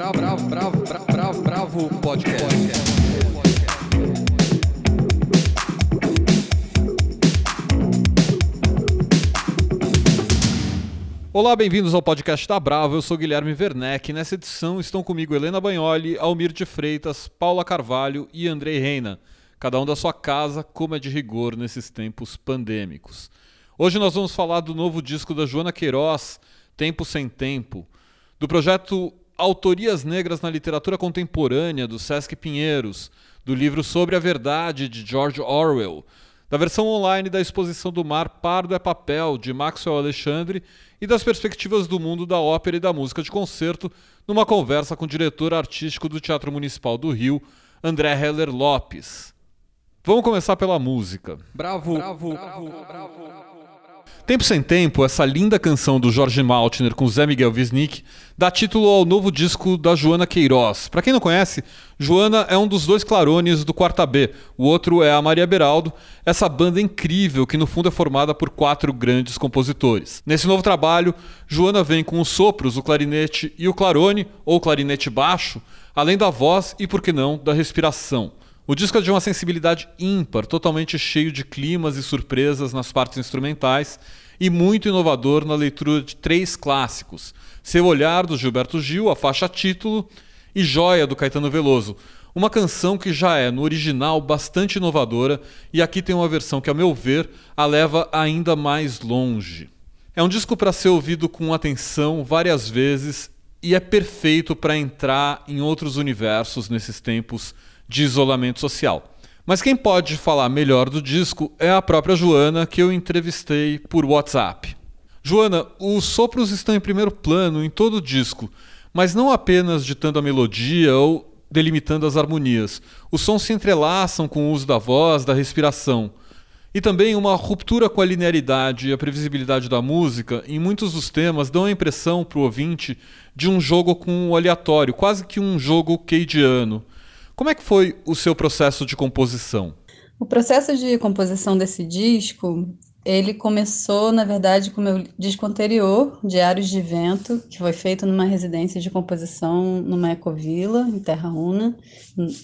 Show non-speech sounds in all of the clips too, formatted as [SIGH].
Bravo, bravo, bravo, bravo, bravo, podcast. Olá, bem-vindos ao podcast da Bravo. Eu sou Guilherme Werneck. Nessa edição estão comigo Helena Bagnoli, Almir de Freitas, Paula Carvalho e Andrei Reina. Cada um da sua casa, como é de rigor nesses tempos pandêmicos. Hoje nós vamos falar do novo disco da Joana Queiroz, Tempo Sem Tempo, do projeto Autorias Negras na Literatura Contemporânea, do Sesc Pinheiros, do livro Sobre a Verdade, de George Orwell, da versão online da exposição do Mar Pardo é Papel, de Maxwell Alexandre, e das perspectivas do mundo da ópera e da música de concerto, numa conversa com o diretor artístico do Teatro Municipal do Rio, André Heller Lopes. Vamos começar pela música. Bravo, bravo, bravo, bravo. Tempo Sem Tempo, essa linda canção do Jorge Maltner com Zé Miguel Wisnik, dá título ao novo disco da Joana Queiroz. Para quem não conhece, Joana é um dos dois clarones do Quarta B, o outro é a Maria Beraldo, essa banda incrível que no fundo é formada por quatro grandes compositores. Nesse novo trabalho, Joana vem com os sopros, o clarinete e o clarone, ou clarinete baixo, além da voz e, por que não, da respiração. O disco é de uma sensibilidade ímpar, totalmente cheio de climas e surpresas nas partes instrumentais e muito inovador na leitura de três clássicos: Seu Olhar, do Gilberto Gil, a faixa título, e Joia, do Caetano Veloso. Uma canção que já é, no original, bastante inovadora e aqui tem uma versão que, a meu ver, a leva ainda mais longe. É um disco para ser ouvido com atenção várias vezes e é perfeito para entrar em outros universos nesses tempos de isolamento social. Mas quem pode falar melhor do disco é a própria Joana, que eu entrevistei por WhatsApp. Joana, os sopros estão em primeiro plano em todo o disco, mas não apenas ditando a melodia ou delimitando as harmonias. Os sons se entrelaçam com o uso da voz, da respiração. E também uma ruptura com a linearidade e a previsibilidade da música, em muitos dos temas, dão a impressão para o ouvinte de um jogo com o aleatório, quase que um jogo cadiano. Como é que foi o seu processo de composição? O processo de composição desse disco, ele começou, na verdade, com o meu disco anterior, Diários de Vento, que foi feito numa residência de composição numa ecovila, em Terra Una,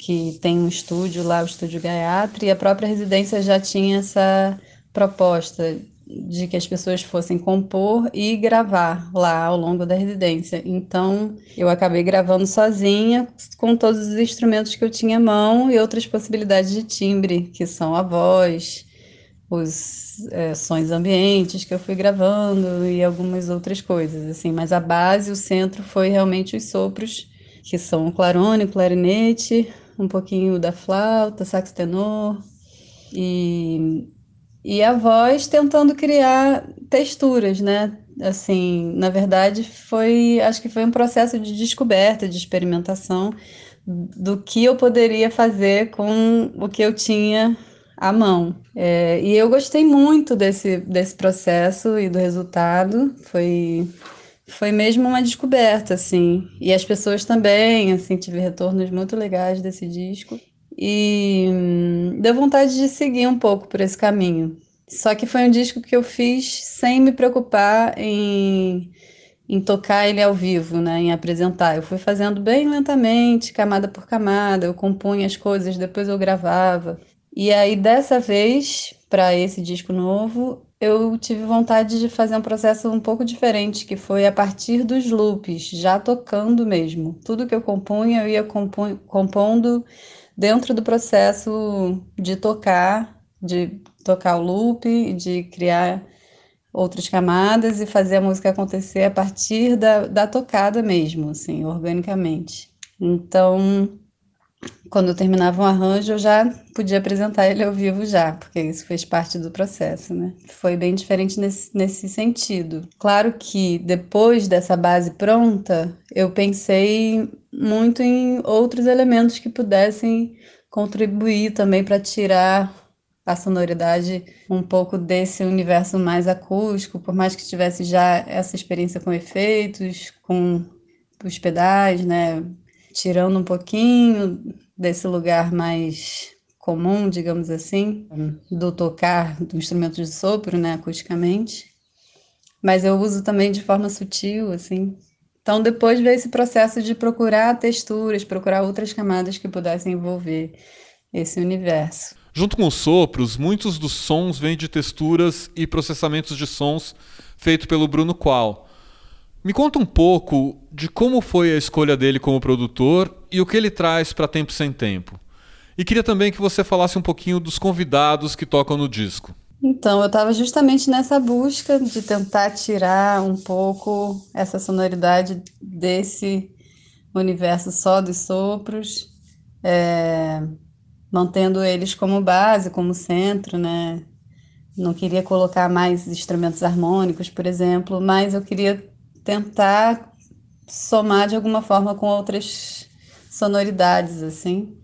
que tem um estúdio lá, o Estúdio Gaiatri, e a própria residência já tinha essa proposta de que as pessoas fossem compor e gravar lá ao longo da residência. Então, eu acabei gravando sozinha com todos os instrumentos que eu tinha à mão e outras possibilidades de timbre, que são a voz, os é, sons ambientes que eu fui gravando e algumas outras coisas, assim. Mas a base, o centro, foi realmente os sopros, que são o clarone, o clarinete, um pouquinho da flauta, sax tenor e e a voz tentando criar texturas, né? Assim, na verdade, foi, acho que foi um processo de descoberta, de experimentação do que eu poderia fazer com o que eu tinha à mão. É, e eu gostei muito desse, desse processo e do resultado. Foi, foi mesmo uma descoberta, assim. E as pessoas também, assim, tive retornos muito legais desse disco e hum, deu vontade de seguir um pouco por esse caminho. Só que foi um disco que eu fiz sem me preocupar em, em tocar ele ao vivo, né, em apresentar. Eu fui fazendo bem lentamente, camada por camada, eu compunha as coisas, depois eu gravava. E aí dessa vez, para esse disco novo, eu tive vontade de fazer um processo um pouco diferente, que foi a partir dos loops, já tocando mesmo. Tudo que eu compunha, eu ia compondo dentro do processo de tocar, de tocar o loop, de criar outras camadas e fazer a música acontecer a partir da, da tocada mesmo, assim, organicamente. Então, quando eu terminava um arranjo, eu já podia apresentar ele ao vivo já, porque isso fez parte do processo, né? Foi bem diferente nesse, nesse sentido. Claro que depois dessa base pronta, eu pensei muito em outros elementos que pudessem contribuir também para tirar a sonoridade um pouco desse universo mais acústico, por mais que tivesse já essa experiência com efeitos, com os pedais, né? Tirando um pouquinho desse lugar mais comum, digamos assim, do tocar do instrumento de sopro, né, acusticamente. Mas eu uso também de forma sutil, assim, Então depois veio esse processo de procurar texturas, procurar outras camadas que pudessem envolver esse universo. Junto com os sopros, muitos dos sons vêm de texturas e processamentos de sons feito pelo Bruno Qual. Me conta um pouco de como foi a escolha dele como produtor e o que ele traz para Tempo Sem Tempo. E queria também que você falasse um pouquinho dos convidados que tocam no disco. Então, eu estava justamente nessa busca de tentar tirar um pouco essa sonoridade desse universo só dos sopros, é, mantendo eles como base, como centro, né? Não queria colocar mais instrumentos harmônicos, por exemplo, mas eu queria tentar somar de alguma forma com outras sonoridades, assim.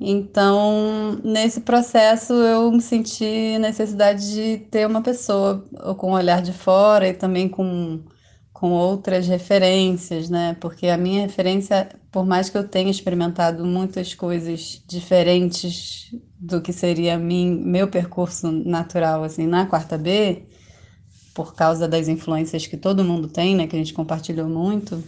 Então, nesse processo, eu me senti necessidade de ter uma pessoa com um olhar de fora e também com, com outras referências, né? Porque a minha referência, por mais que eu tenha experimentado muitas coisas diferentes do que seria mim, meu percurso natural, assim, na quarta B, por causa das influências que todo mundo tem, né? Que a gente compartilhou muito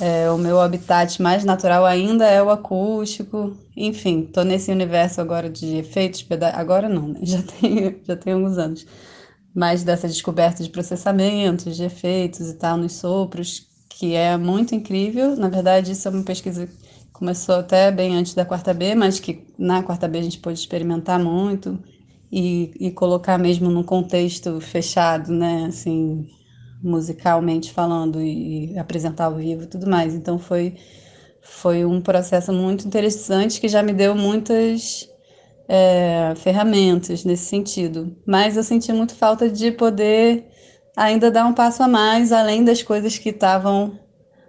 é, o meu habitat mais natural ainda é o acústico. Enfim, estou nesse universo agora de efeitos. Agora não, né? [LAUGHS] já tem, já tem alguns anos. Mas dessa descoberta de processamentos, de efeitos e tal nos sopros, que é muito incrível. Na verdade, isso é uma pesquisa que começou até bem antes da quarta B, mas que na quarta B a gente pôde experimentar muito e, e colocar mesmo num contexto fechado, né? Assim, musicalmente falando e, apresentar ao vivo e tudo mais. Então foi foi um processo muito interessante que já me deu muitas é, ferramentas nesse sentido. Mas eu senti muito falta de poder ainda dar um passo a mais, além das coisas que estavam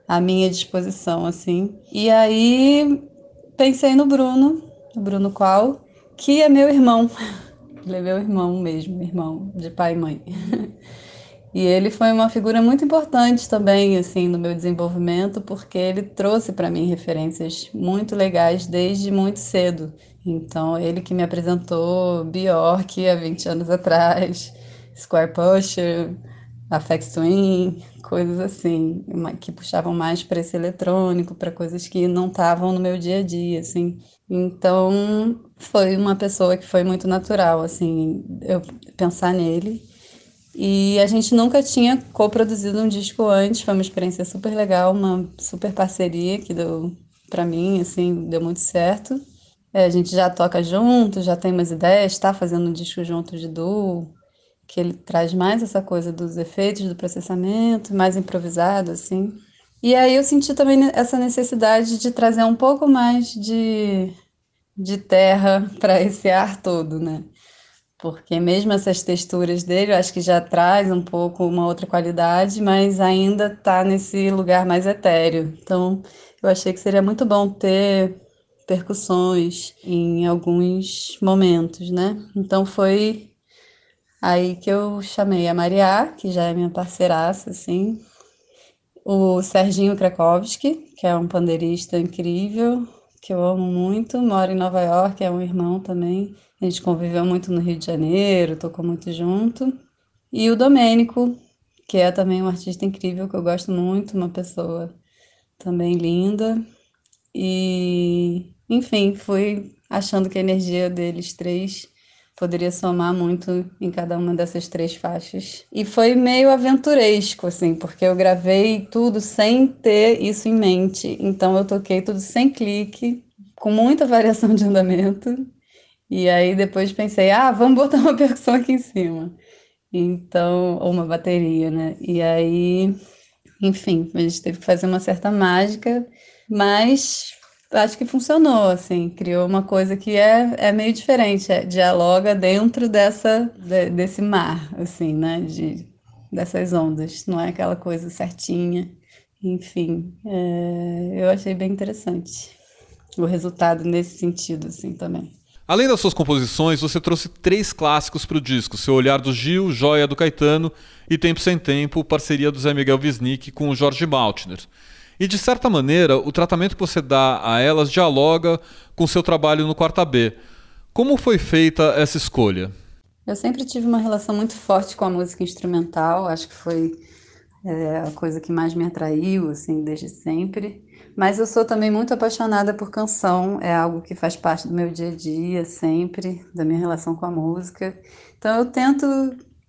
à minha disposição, assim. E aí pensei no Bruno, o Bruno Qual, que é meu irmão. [LAUGHS] Ele é meu irmão mesmo, irmão de pai e mãe. [LAUGHS] E ele foi uma figura muito importante também, assim, no meu desenvolvimento, porque ele trouxe para mim referências muito legais desde muito cedo. Então, ele que me apresentou Bjork há 20 anos atrás, Square Pusher, Afex Twin, coisas assim, que puxavam mais para esse eletrônico, para coisas que não estavam no meu dia a dia, assim. Então, foi uma pessoa que foi muito natural, assim, eu pensar nele e a gente nunca tinha co-produzido um disco antes, foi uma experiência super legal, uma super parceria que deu para mim, assim, deu muito certo. É, a gente já toca junto, já tem umas ideias, está fazendo um disco junto de duo, que ele traz mais essa coisa dos efeitos do processamento, mais improvisado, assim. E aí eu senti também essa necessidade de trazer um pouco mais de, de terra [LAUGHS] para esse ar todo, né? porque mesmo essas texturas dele, eu acho que já traz um pouco uma outra qualidade, mas ainda está nesse lugar mais etéreo. Então, eu achei que seria muito bom ter percussões em alguns momentos, né? Então foi aí que eu chamei a Maria, que já é minha parceiraça, assim, o Serginho Krakowski, que é um pandeirista incrível, que eu amo muito, mora em Nova York, é um irmão também. A gente conviveu muito no Rio de Janeiro, tocou muito junto. E o Domênico, que é também um artista incrível, que eu gosto muito, uma pessoa também linda. E, enfim, fui achando que a energia deles três poderia somar muito em cada uma dessas três faixas. E foi meio aventuresco, assim, porque eu gravei tudo sem ter isso em mente. Então eu toquei tudo sem clique, com muita variação de andamento. E aí depois pensei, ah, vamos botar uma percussão aqui em cima. Então, ou uma bateria, né? E aí, enfim, a gente teve que fazer uma certa mágica, mas acho que funcionou, assim, criou uma coisa que é, é meio diferente, é, dialoga dentro dessa, de, desse mar, assim, né, de, dessas ondas, não é aquela coisa certinha, enfim, é, eu achei bem interessante o resultado nesse sentido, assim, também. Além das suas composições, você trouxe três clássicos para o disco: Seu Olhar do Gil, Joia do Caetano e Tempo Sem Tempo, parceria do Zé Miguel Wisnik com o Jorge Maltner. E de certa maneira, o tratamento que você dá a elas dialoga com seu trabalho no Quarta B. Como foi feita essa escolha? Eu sempre tive uma relação muito forte com a música instrumental, acho que foi é a coisa que mais me atraiu, assim, desde sempre. Mas eu sou também muito apaixonada por canção, é algo que faz parte do meu dia a dia, sempre, da minha relação com a música. Então eu tento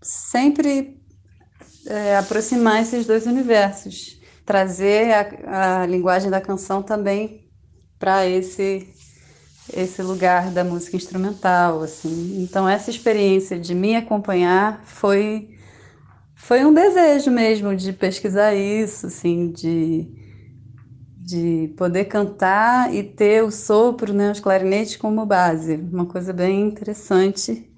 sempre é, aproximar esses dois universos, trazer a, a linguagem da canção também para esse esse lugar da música instrumental, assim. Então essa experiência de me acompanhar foi foi um desejo mesmo de pesquisar isso, assim, de de poder cantar e ter o sopro, né, os clarinetes como base, uma coisa bem interessante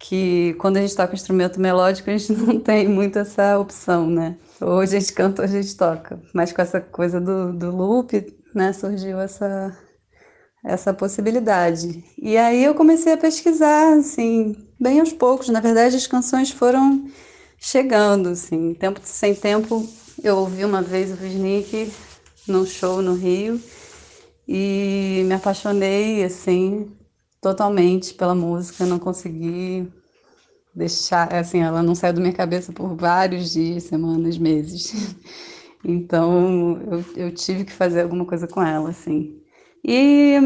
que quando a gente toca instrumento melódico a gente [LAUGHS] não tem muito essa opção, né? Ou a gente canta ou a gente toca, mas com essa coisa do, do loop, né, surgiu essa essa possibilidade. E aí eu comecei a pesquisar, assim, bem aos poucos. Na verdade, as canções foram chegando, assim, tempo sem tempo. Eu ouvi uma vez o Wisnik num show no Rio e me apaixonei, assim, totalmente pela música. Não consegui deixar, assim, ela não saiu da minha cabeça por vários dias, semanas, meses. [LAUGHS] Então, eu, eu tive que fazer alguma coisa com ela, assim. E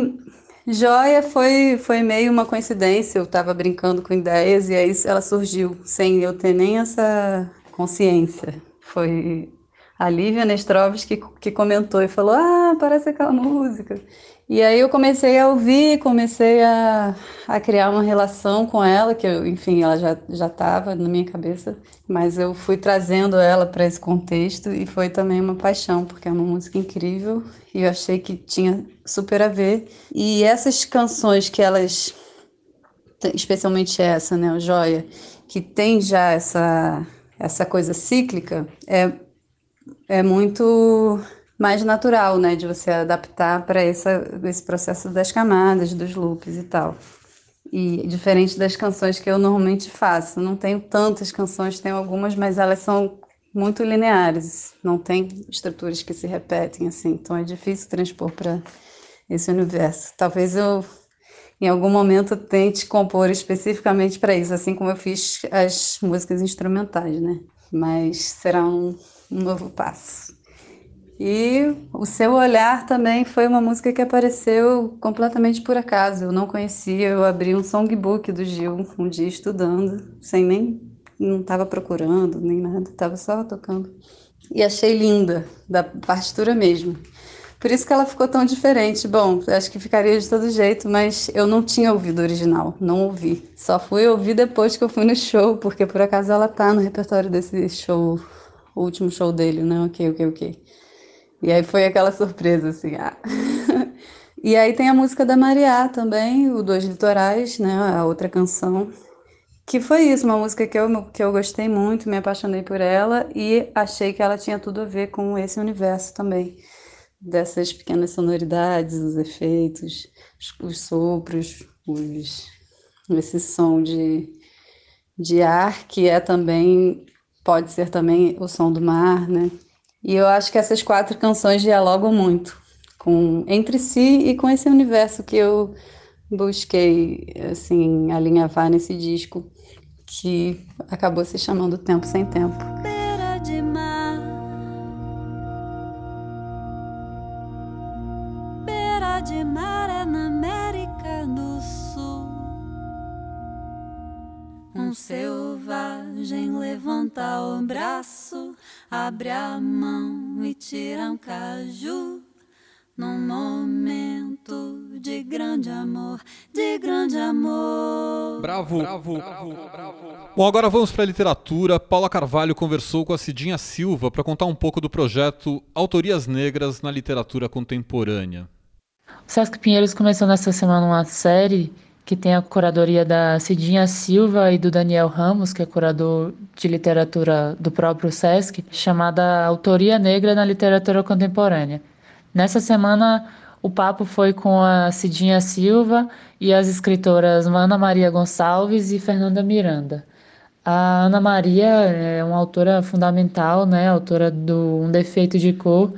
Joia foi, foi meio uma coincidência, eu estava brincando com ideias e aí ela surgiu, sem eu ter nem essa consciência. Foi a Lívia Nestrovski que, que comentou e falou: Ah, parece aquela música. E aí eu comecei a ouvir, comecei a, a criar uma relação com ela, que eu, enfim, ela já já estava na minha cabeça, mas eu fui trazendo ela para esse contexto e foi também uma paixão, porque é uma música incrível e eu achei que tinha super a ver. E essas canções que elas, especialmente essa, né, o Joia, que tem já essa essa coisa cíclica, é, é muito mais natural, né, de você adaptar para esse processo das camadas, dos loops e tal. E diferente das canções que eu normalmente faço, não tenho tantas canções, tenho algumas, mas elas são muito lineares, não tem estruturas que se repetem assim, então é difícil transpor para esse universo. Talvez eu em algum momento tente compor especificamente para isso, assim como eu fiz as músicas instrumentais, né? Mas será um, um novo passo. E o seu olhar também foi uma música que apareceu completamente por acaso. Eu não conhecia, eu abri um songbook do Gil um dia estudando, sem nem não estava procurando nem nada, estava só tocando. E achei linda, da partitura mesmo. Por isso que ela ficou tão diferente. Bom, acho que ficaria de todo jeito, mas eu não tinha ouvido o original, não ouvi. Só fui ouvir depois que eu fui no show, porque por acaso ela tá no repertório desse show, o último show dele, né? Ok, ok, ok. E aí foi aquela surpresa, assim. Ah. [LAUGHS] e aí tem a música da Mariá também, o Dois Litorais, né? A outra canção. Que foi isso, uma música que eu, que eu gostei muito, me apaixonei por ela e achei que ela tinha tudo a ver com esse universo também. Dessas pequenas sonoridades, os efeitos, os, os sopros, os, esse som de, de ar, que é também, pode ser também o som do mar, né? E eu acho que essas quatro canções dialogam muito com entre si e com esse universo que eu busquei assim alinhavar nesse disco que acabou se chamando Tempo Sem Tempo. Beira de mar, beira de mar é na América do Sul. Um selvagem levanta o braço abre a mão e tira um caju num momento de grande amor, de grande amor. Bravo, bravo, bravo, bravo. Bom, agora vamos para a literatura. Paula Carvalho conversou com a Cidinha Silva para contar um pouco do projeto Autorias Negras na Literatura Contemporânea. O Sesc Pinheiros começou nessa semana uma série que tem a curadoria da Cidinha Silva e do Daniel Ramos, que é curador de literatura do próprio SESC, chamada Autoria Negra na Literatura Contemporânea. Nessa semana, o papo foi com a Cidinha Silva e as escritoras Ana Maria Gonçalves e Fernanda Miranda. A Ana Maria é uma autora fundamental, né, autora do Um Defeito de Cor,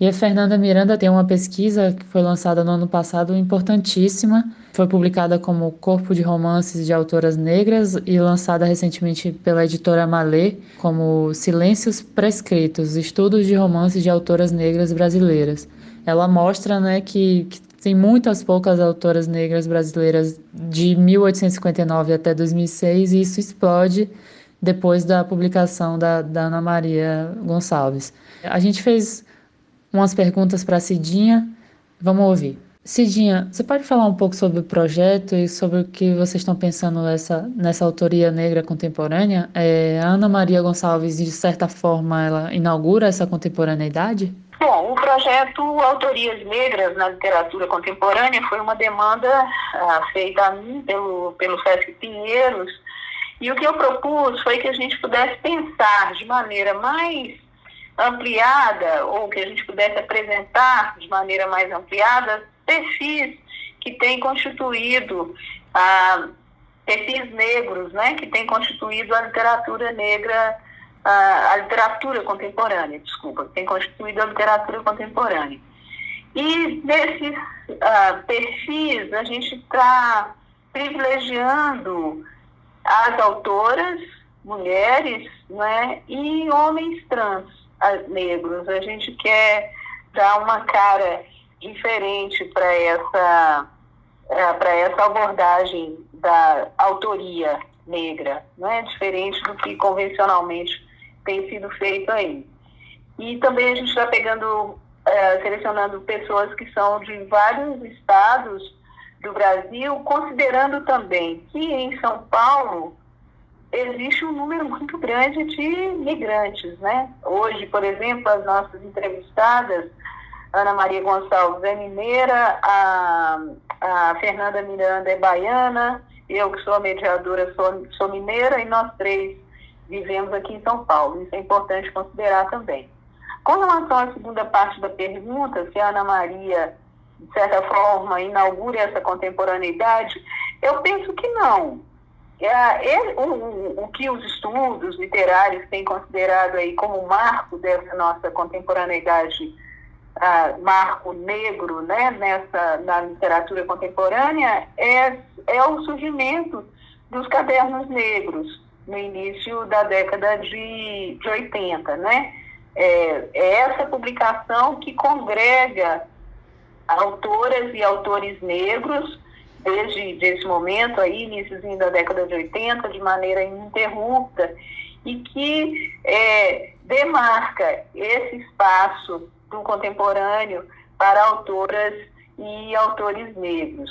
E a Fernanda Miranda tem uma pesquisa que foi lançada no ano passado, importantíssima. Foi publicada como Corpo de Romances de Autoras Negras e lançada recentemente pela editora Malê como Silêncios Prescritos, Estudos de Romances de Autoras Negras Brasileiras. Ela mostra né, que, que tem muitas poucas autoras negras brasileiras de 1859 até 2006 e isso explode depois da publicação da, da Ana Maria Gonçalves. A gente fez umas perguntas para Cidinha. Vamos ouvir. Cidinha, você pode falar um pouco sobre o projeto e sobre o que vocês estão pensando nessa, nessa autoria negra contemporânea? É, a Ana Maria Gonçalves, de certa forma, ela inaugura essa contemporaneidade? Bom, o projeto Autorias Negras na Literatura Contemporânea foi uma demanda ah, feita a mim pelo, pelo Sesc Pinheiros, e o que eu propus foi que a gente pudesse pensar de maneira mais ampliada, ou que a gente pudesse apresentar de maneira mais ampliada, perfis que têm constituído, ah, perfis negros, né, que têm constituído a literatura negra, ah, a literatura contemporânea, desculpa, que tem constituído a literatura contemporânea. E nesses ah, perfis, a gente está privilegiando as autoras, mulheres, né, e homens trans negros. A gente quer dar uma cara diferente para essa é, para essa abordagem da autoria negra, não é diferente do que convencionalmente tem sido feito aí. E também a gente está pegando, é, selecionando pessoas que são de vários estados do Brasil, considerando também que em São Paulo existe um número muito grande de migrantes, né? Hoje, por exemplo, as nossas entrevistadas, Ana Maria Gonçalves é mineira, a, a Fernanda Miranda é baiana, eu que sou a mediadora sou, sou mineira e nós três vivemos aqui em São Paulo. Isso é importante considerar também. Com relação à segunda parte da pergunta, se a Ana Maria, de certa forma, inaugura essa contemporaneidade, eu penso que não é, o, o, que os estudos literários têm considerado aí como marco dessa nossa contemporaneidade, ah, marco negro, né, nessa, na literatura contemporânea, é, é o surgimento dos cadernos negros no início da década de, de 80, né? É, é essa publicação que congrega autoras e autores negros desde esse momento aí, início da década de 80, de maneira ininterrupta, e que é, demarca esse espaço do contemporâneo para autoras e autores negros.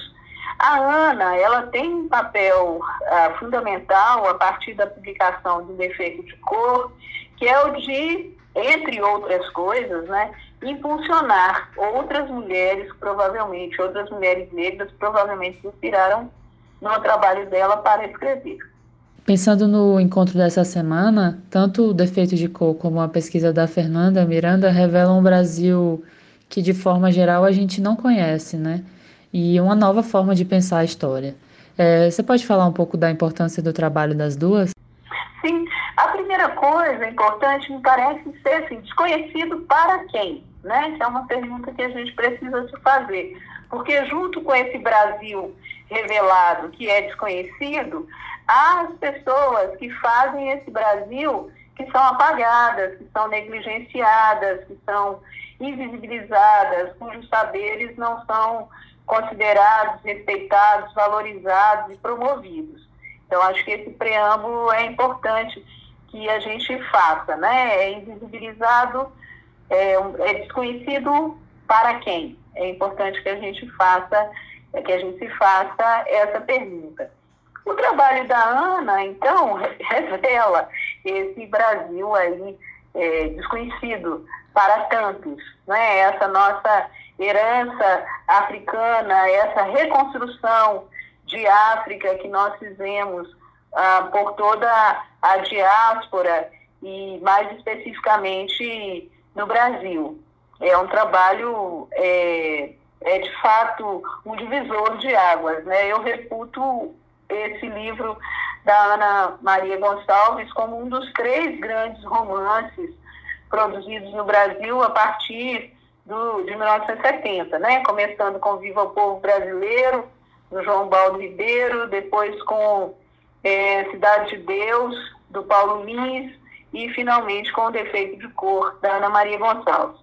A Ana, ela tem um papel ah, fundamental a partir da publicação do Defeito de Cor, que é o de, entre outras coisas, né, impulsionar outras mulheres, provavelmente, outras mulheres negras, provavelmente se inspiraram no trabalho dela para escrever. Pensando no encontro dessa semana, tanto o defeito de cor como a pesquisa da Fernanda Miranda revelam um Brasil que, de forma geral, a gente não conhece, né? E uma nova forma de pensar a história. É, você pode falar um pouco da importância do trabalho das duas? Primeira coisa importante me parece ser assim, desconhecido para quem? Né? Essa é uma pergunta que a gente precisa se fazer. Porque junto com esse Brasil revelado, que é desconhecido, há as pessoas que fazem esse Brasil que são apagadas, que são negligenciadas, que são invisibilizadas, cujos saberes não são considerados, respeitados, valorizados e promovidos. Então, acho que esse preâmbulo é importante que a gente faça, né? É invisibilizado é, é desconhecido para quem? É importante que a gente faça, é que a gente se faça essa pergunta. O trabalho da Ana, então, [LAUGHS] revela esse Brasil aí é, desconhecido para tantos, né? Essa nossa herança africana, essa reconstrução de África que nós fizemos ah, por toda a diáspora e mais especificamente no Brasil. É um trabalho, é, é de fato um divisor de águas. Né? Eu reputo esse livro da Ana Maria Gonçalves como um dos três grandes romances produzidos no Brasil a partir do, de 1970, né? Começando com Viva o Povo Brasileiro, do João Baldo Ribeiro, depois com é, Cidade de Deus, do Paulo Lins, e finalmente com O Defeito de Cor, da Ana Maria Gonçalves.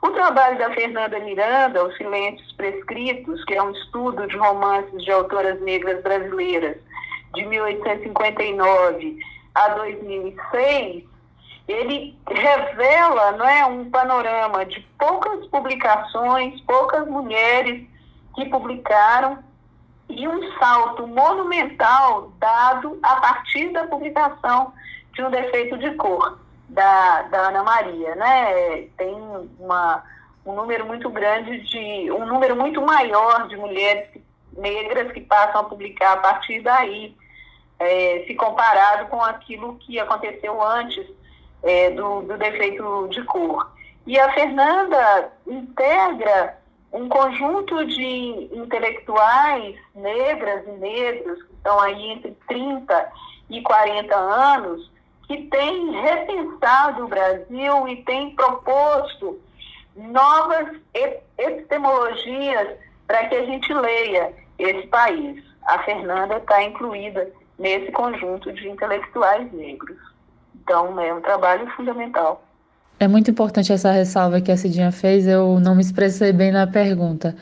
O trabalho da Fernanda Miranda, Os Silêncios Prescritos, que é um estudo de romances de autoras negras brasileiras de 1859 a 2006, ele revela não é, um panorama de poucas publicações, poucas mulheres que publicaram e um salto monumental dado a partir da publicação de um defeito de cor da, da Ana Maria, né? Tem uma, um número muito grande de um número muito maior de mulheres negras que passam a publicar a partir daí, é, se comparado com aquilo que aconteceu antes é, do, do defeito de cor. E a Fernanda integra um conjunto de intelectuais negras e negros, que estão aí entre 30 e 40 anos, que têm repensado o Brasil e têm proposto novas epistemologias para que a gente leia esse país. A Fernanda está incluída nesse conjunto de intelectuais negros. Então, é um trabalho fundamental. É muito importante essa ressalva que a Cidinha fez, eu não me expressei bem na pergunta.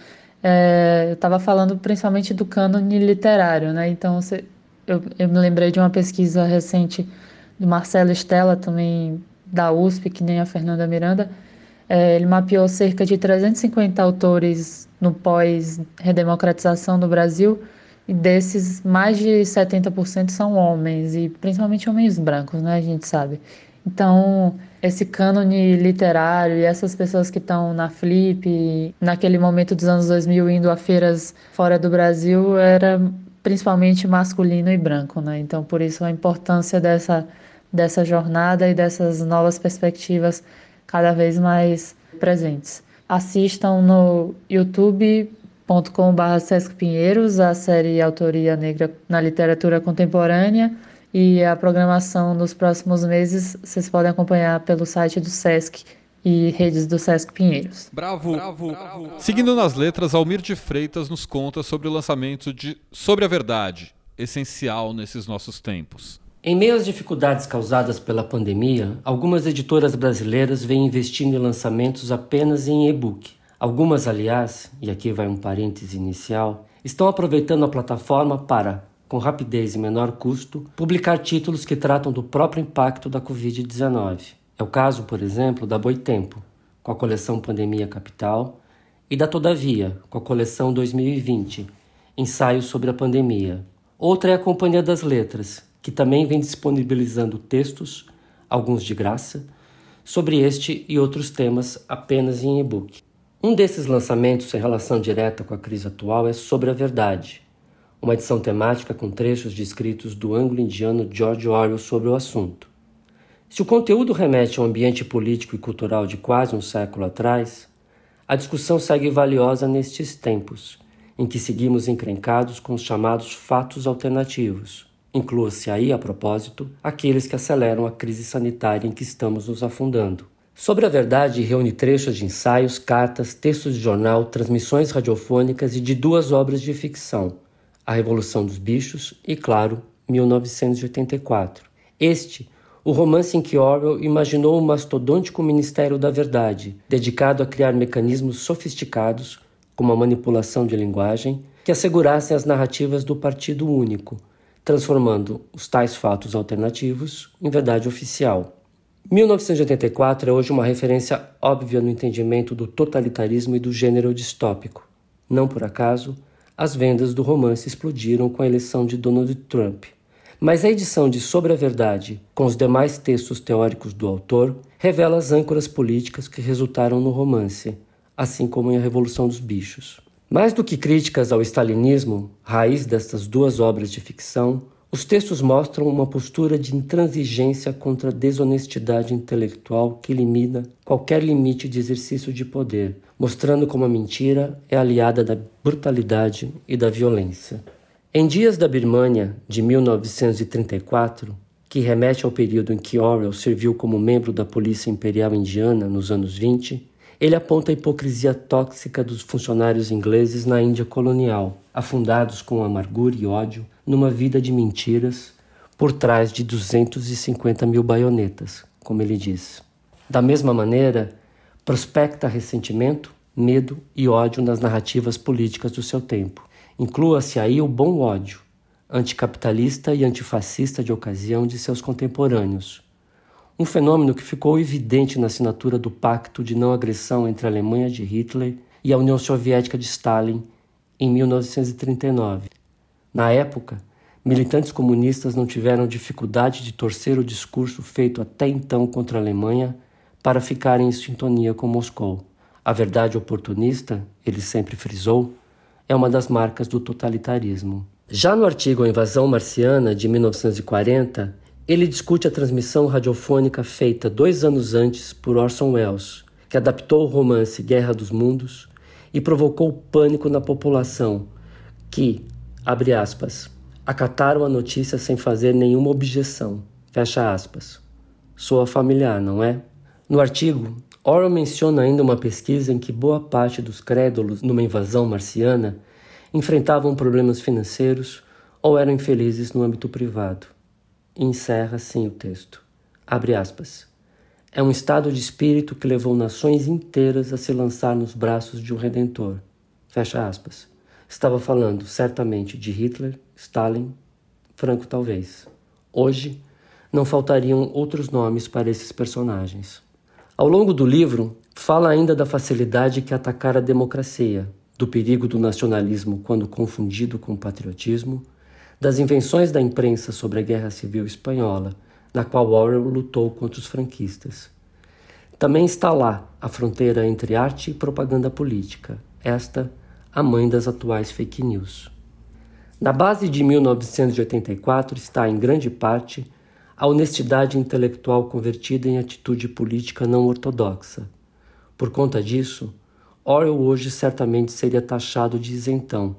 É, eu estava falando principalmente do cânone literário, né? Então, eu, eu me lembrei de uma pesquisa recente do Marcelo Stella, também da USP, que nem a Fernanda Miranda. É, ele mapeou cerca de 350 autores no pós-redemocratização do Brasil, e desses, mais de 70% são homens, e principalmente homens brancos, né? A gente sabe. Então, esse cânone literário e essas pessoas que estão na Flip, naquele momento dos anos 2000, indo a feiras fora do Brasil, era principalmente masculino e branco, né? Então, por isso a importância dessa, dessa jornada e dessas novas perspectivas cada vez mais presentes. Assistam no YouTube youtube.com.br Sesc Pinheiros, a série Autoria Negra na Literatura Contemporânea. E a programação nos próximos meses vocês podem acompanhar pelo site do Sesc e redes do Sesc Pinheiros. Bravo, bravo, bravo. Seguindo nas letras, Almir de Freitas nos conta sobre o lançamento de Sobre a Verdade, essencial nesses nossos tempos. Em meio às dificuldades causadas pela pandemia, algumas editoras brasileiras vêm investindo em lançamentos apenas em e-book. Algumas, aliás, e aqui vai um parêntese inicial, estão aproveitando a plataforma para, com rapidez e menor custo, publicar títulos que tratam do próprio impacto da Covid-19. É o caso, por exemplo, da Boitempo, com a coleção Pandemia Capital, e da Todavia, com a coleção 2020, Ensaios sobre a Pandemia. Outra é a Companhia das Letras, que também vem disponibilizando textos, alguns de graça, sobre este e outros temas apenas em e-book. Um desses lançamentos em relação direta com a crise atual é Sobre a Verdade, uma edição temática com trechos de escritos do anglo-indiano George Orwell sobre o assunto. Se o conteúdo remete a um ambiente político e cultural de quase um século atrás, a discussão segue valiosa nestes tempos, em que seguimos encrencados com os chamados fatos alternativos. Inclua-se aí, a propósito, aqueles que aceleram a crise sanitária em que estamos nos afundando. Sobre a verdade, reúne trechos de ensaios, cartas, textos de jornal, transmissões radiofônicas e de duas obras de ficção: A Revolução dos Bichos e, claro, 1984. Este, o romance em que Orwell imaginou o mastodôntico Ministério da Verdade, dedicado a criar mecanismos sofisticados, como a manipulação de linguagem, que assegurassem as narrativas do Partido Único, transformando os tais fatos alternativos em verdade oficial. 1984 é hoje uma referência óbvia no entendimento do totalitarismo e do gênero distópico. Não por acaso, as vendas do romance explodiram com a eleição de Donald Trump. Mas a edição de Sobre a Verdade, com os demais textos teóricos do autor, revela as âncoras políticas que resultaram no romance, assim como em A Revolução dos Bichos. Mais do que críticas ao stalinismo, raiz destas duas obras de ficção, os textos mostram uma postura de intransigência contra a desonestidade intelectual que elimina qualquer limite de exercício de poder, mostrando como a mentira é aliada da brutalidade e da violência. Em Dias da Birmânia, de 1934, que remete ao período em que Orwell serviu como membro da Polícia Imperial Indiana nos anos 20, ele aponta a hipocrisia tóxica dos funcionários ingleses na Índia colonial, afundados com amargura e ódio numa vida de mentiras por trás de 250 mil baionetas, como ele diz. Da mesma maneira, prospecta ressentimento, medo e ódio nas narrativas políticas do seu tempo. Inclua-se aí o bom ódio, anticapitalista e antifascista de ocasião de seus contemporâneos, um fenômeno que ficou evidente na assinatura do Pacto de Não Agressão entre a Alemanha de Hitler e a União Soviética de Stalin em 1939. Na época, militantes comunistas não tiveram dificuldade de torcer o discurso feito até então contra a Alemanha para ficarem em sintonia com Moscou. A verdade oportunista, ele sempre frisou, é uma das marcas do totalitarismo. Já no artigo A Invasão Marciana, de 1940, ele discute a transmissão radiofônica feita dois anos antes por Orson Welles, que adaptou o romance Guerra dos Mundos e provocou pânico na população, que, abre aspas, acataram a notícia sem fazer nenhuma objeção, fecha aspas. Soa familiar, não é? No artigo, Orwell menciona ainda uma pesquisa em que boa parte dos crédulos numa invasão marciana enfrentavam problemas financeiros ou eram infelizes no âmbito privado encerra assim o texto. Abre aspas. É um estado de espírito que levou nações inteiras a se lançar nos braços de um redentor. Fecha aspas. Estava falando certamente de Hitler, Stalin, Franco talvez. Hoje, não faltariam outros nomes para esses personagens. Ao longo do livro, fala ainda da facilidade que atacar a democracia, do perigo do nacionalismo quando confundido com patriotismo das invenções da imprensa sobre a Guerra Civil Espanhola, na qual Orwell lutou contra os franquistas. Também está lá a fronteira entre arte e propaganda política, esta a mãe das atuais fake news. Na base de 1984 está, em grande parte, a honestidade intelectual convertida em atitude política não ortodoxa. Por conta disso, Orwell hoje certamente seria taxado de isentão,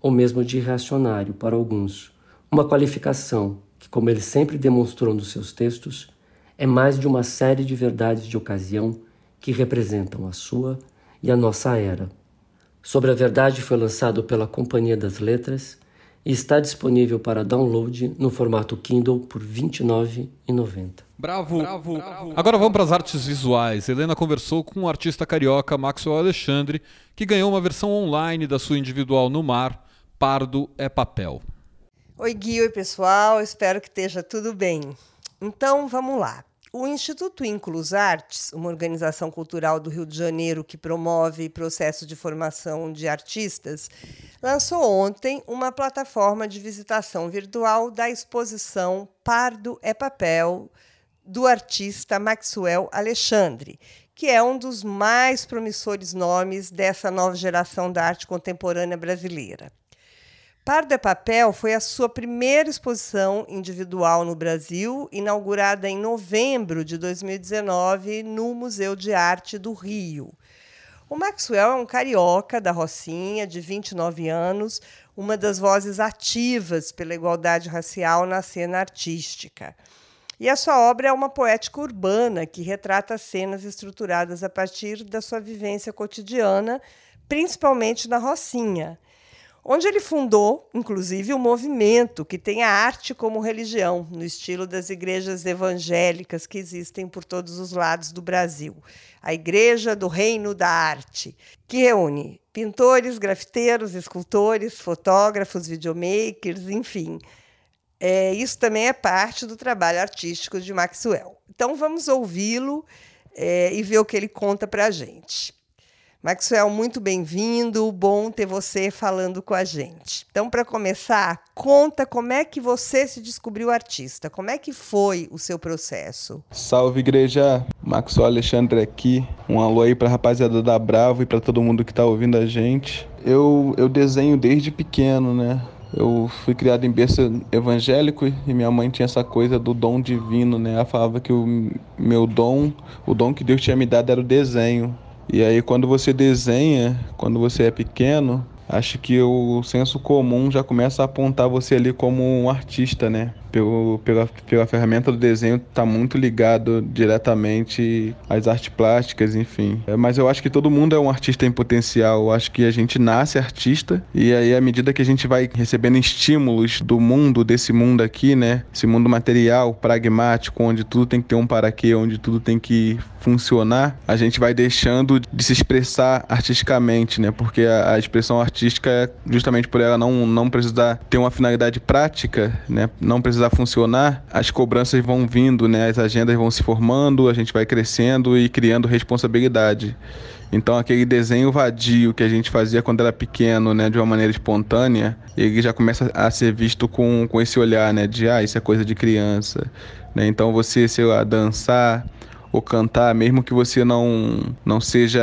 ou mesmo de reacionário para alguns. Uma qualificação que, como ele sempre demonstrou nos seus textos, é mais de uma série de verdades de ocasião que representam a sua e a nossa era. Sobre a Verdade foi lançado pela Companhia das Letras e está disponível para download no formato Kindle por R$ 29,90. Bravo. Bravo. Bravo. Agora vamos para as artes visuais. Helena conversou com o artista carioca Maxwell Alexandre, que ganhou uma versão online da sua individual no mar, Pardo é Papel. Oi, Gui, oi, pessoal. Espero que esteja tudo bem. Então, vamos lá. O Instituto Inclus Artes, uma organização cultural do Rio de Janeiro que promove processo de formação de artistas, lançou ontem uma plataforma de visitação virtual da exposição Pardo é Papel, do artista Maxwell Alexandre, que é um dos mais promissores nomes dessa nova geração da arte contemporânea brasileira. Pardo é Papel foi a sua primeira exposição individual no Brasil, inaugurada em novembro de 2019 no Museu de Arte do Rio. O Maxwell é um carioca da Rocinha, de 29 anos, uma das vozes ativas pela igualdade racial na cena artística. E a sua obra é uma poética urbana que retrata cenas estruturadas a partir da sua vivência cotidiana, principalmente na Rocinha onde ele fundou, inclusive, um movimento que tem a arte como religião, no estilo das igrejas evangélicas que existem por todos os lados do Brasil. A Igreja do Reino da Arte, que reúne pintores, grafiteiros, escultores, fotógrafos, videomakers, enfim. É, isso também é parte do trabalho artístico de Maxwell. Então vamos ouvi-lo é, e ver o que ele conta para a gente. Maxwell, muito bem-vindo. Bom ter você falando com a gente. Então, para começar, conta como é que você se descobriu artista. Como é que foi o seu processo? Salve, igreja. Maxwell Alexandre aqui. Um alô aí para a rapaziada da Bravo e para todo mundo que está ouvindo a gente. Eu, eu desenho desde pequeno, né? Eu fui criado em berço evangélico e minha mãe tinha essa coisa do dom divino, né? Ela falava que o meu dom, o dom que Deus tinha me dado era o desenho. E aí quando você desenha, quando você é pequeno, acho que o senso comum já começa a apontar você ali como um artista, né? Pelo, pela, pela ferramenta do desenho está muito ligado diretamente às artes plásticas, enfim. É, mas eu acho que todo mundo é um artista em potencial. Eu acho que a gente nasce artista e aí à medida que a gente vai recebendo estímulos do mundo, desse mundo aqui, né? Esse mundo material, pragmático, onde tudo tem que ter um para quê, onde tudo tem que funcionar, a gente vai deixando de se expressar artisticamente, né? Porque a, a expressão artística é justamente por ela não, não precisar ter uma finalidade prática, né? Não funcionar, as cobranças vão vindo, né? As agendas vão se formando, a gente vai crescendo e criando responsabilidade. Então aquele desenho vadio que a gente fazia quando era pequeno, né, de uma maneira espontânea, ele já começa a ser visto com, com esse olhar, né, de ah, isso é coisa de criança, né? Então você, sei lá, dançar, ou cantar, mesmo que você não, não seja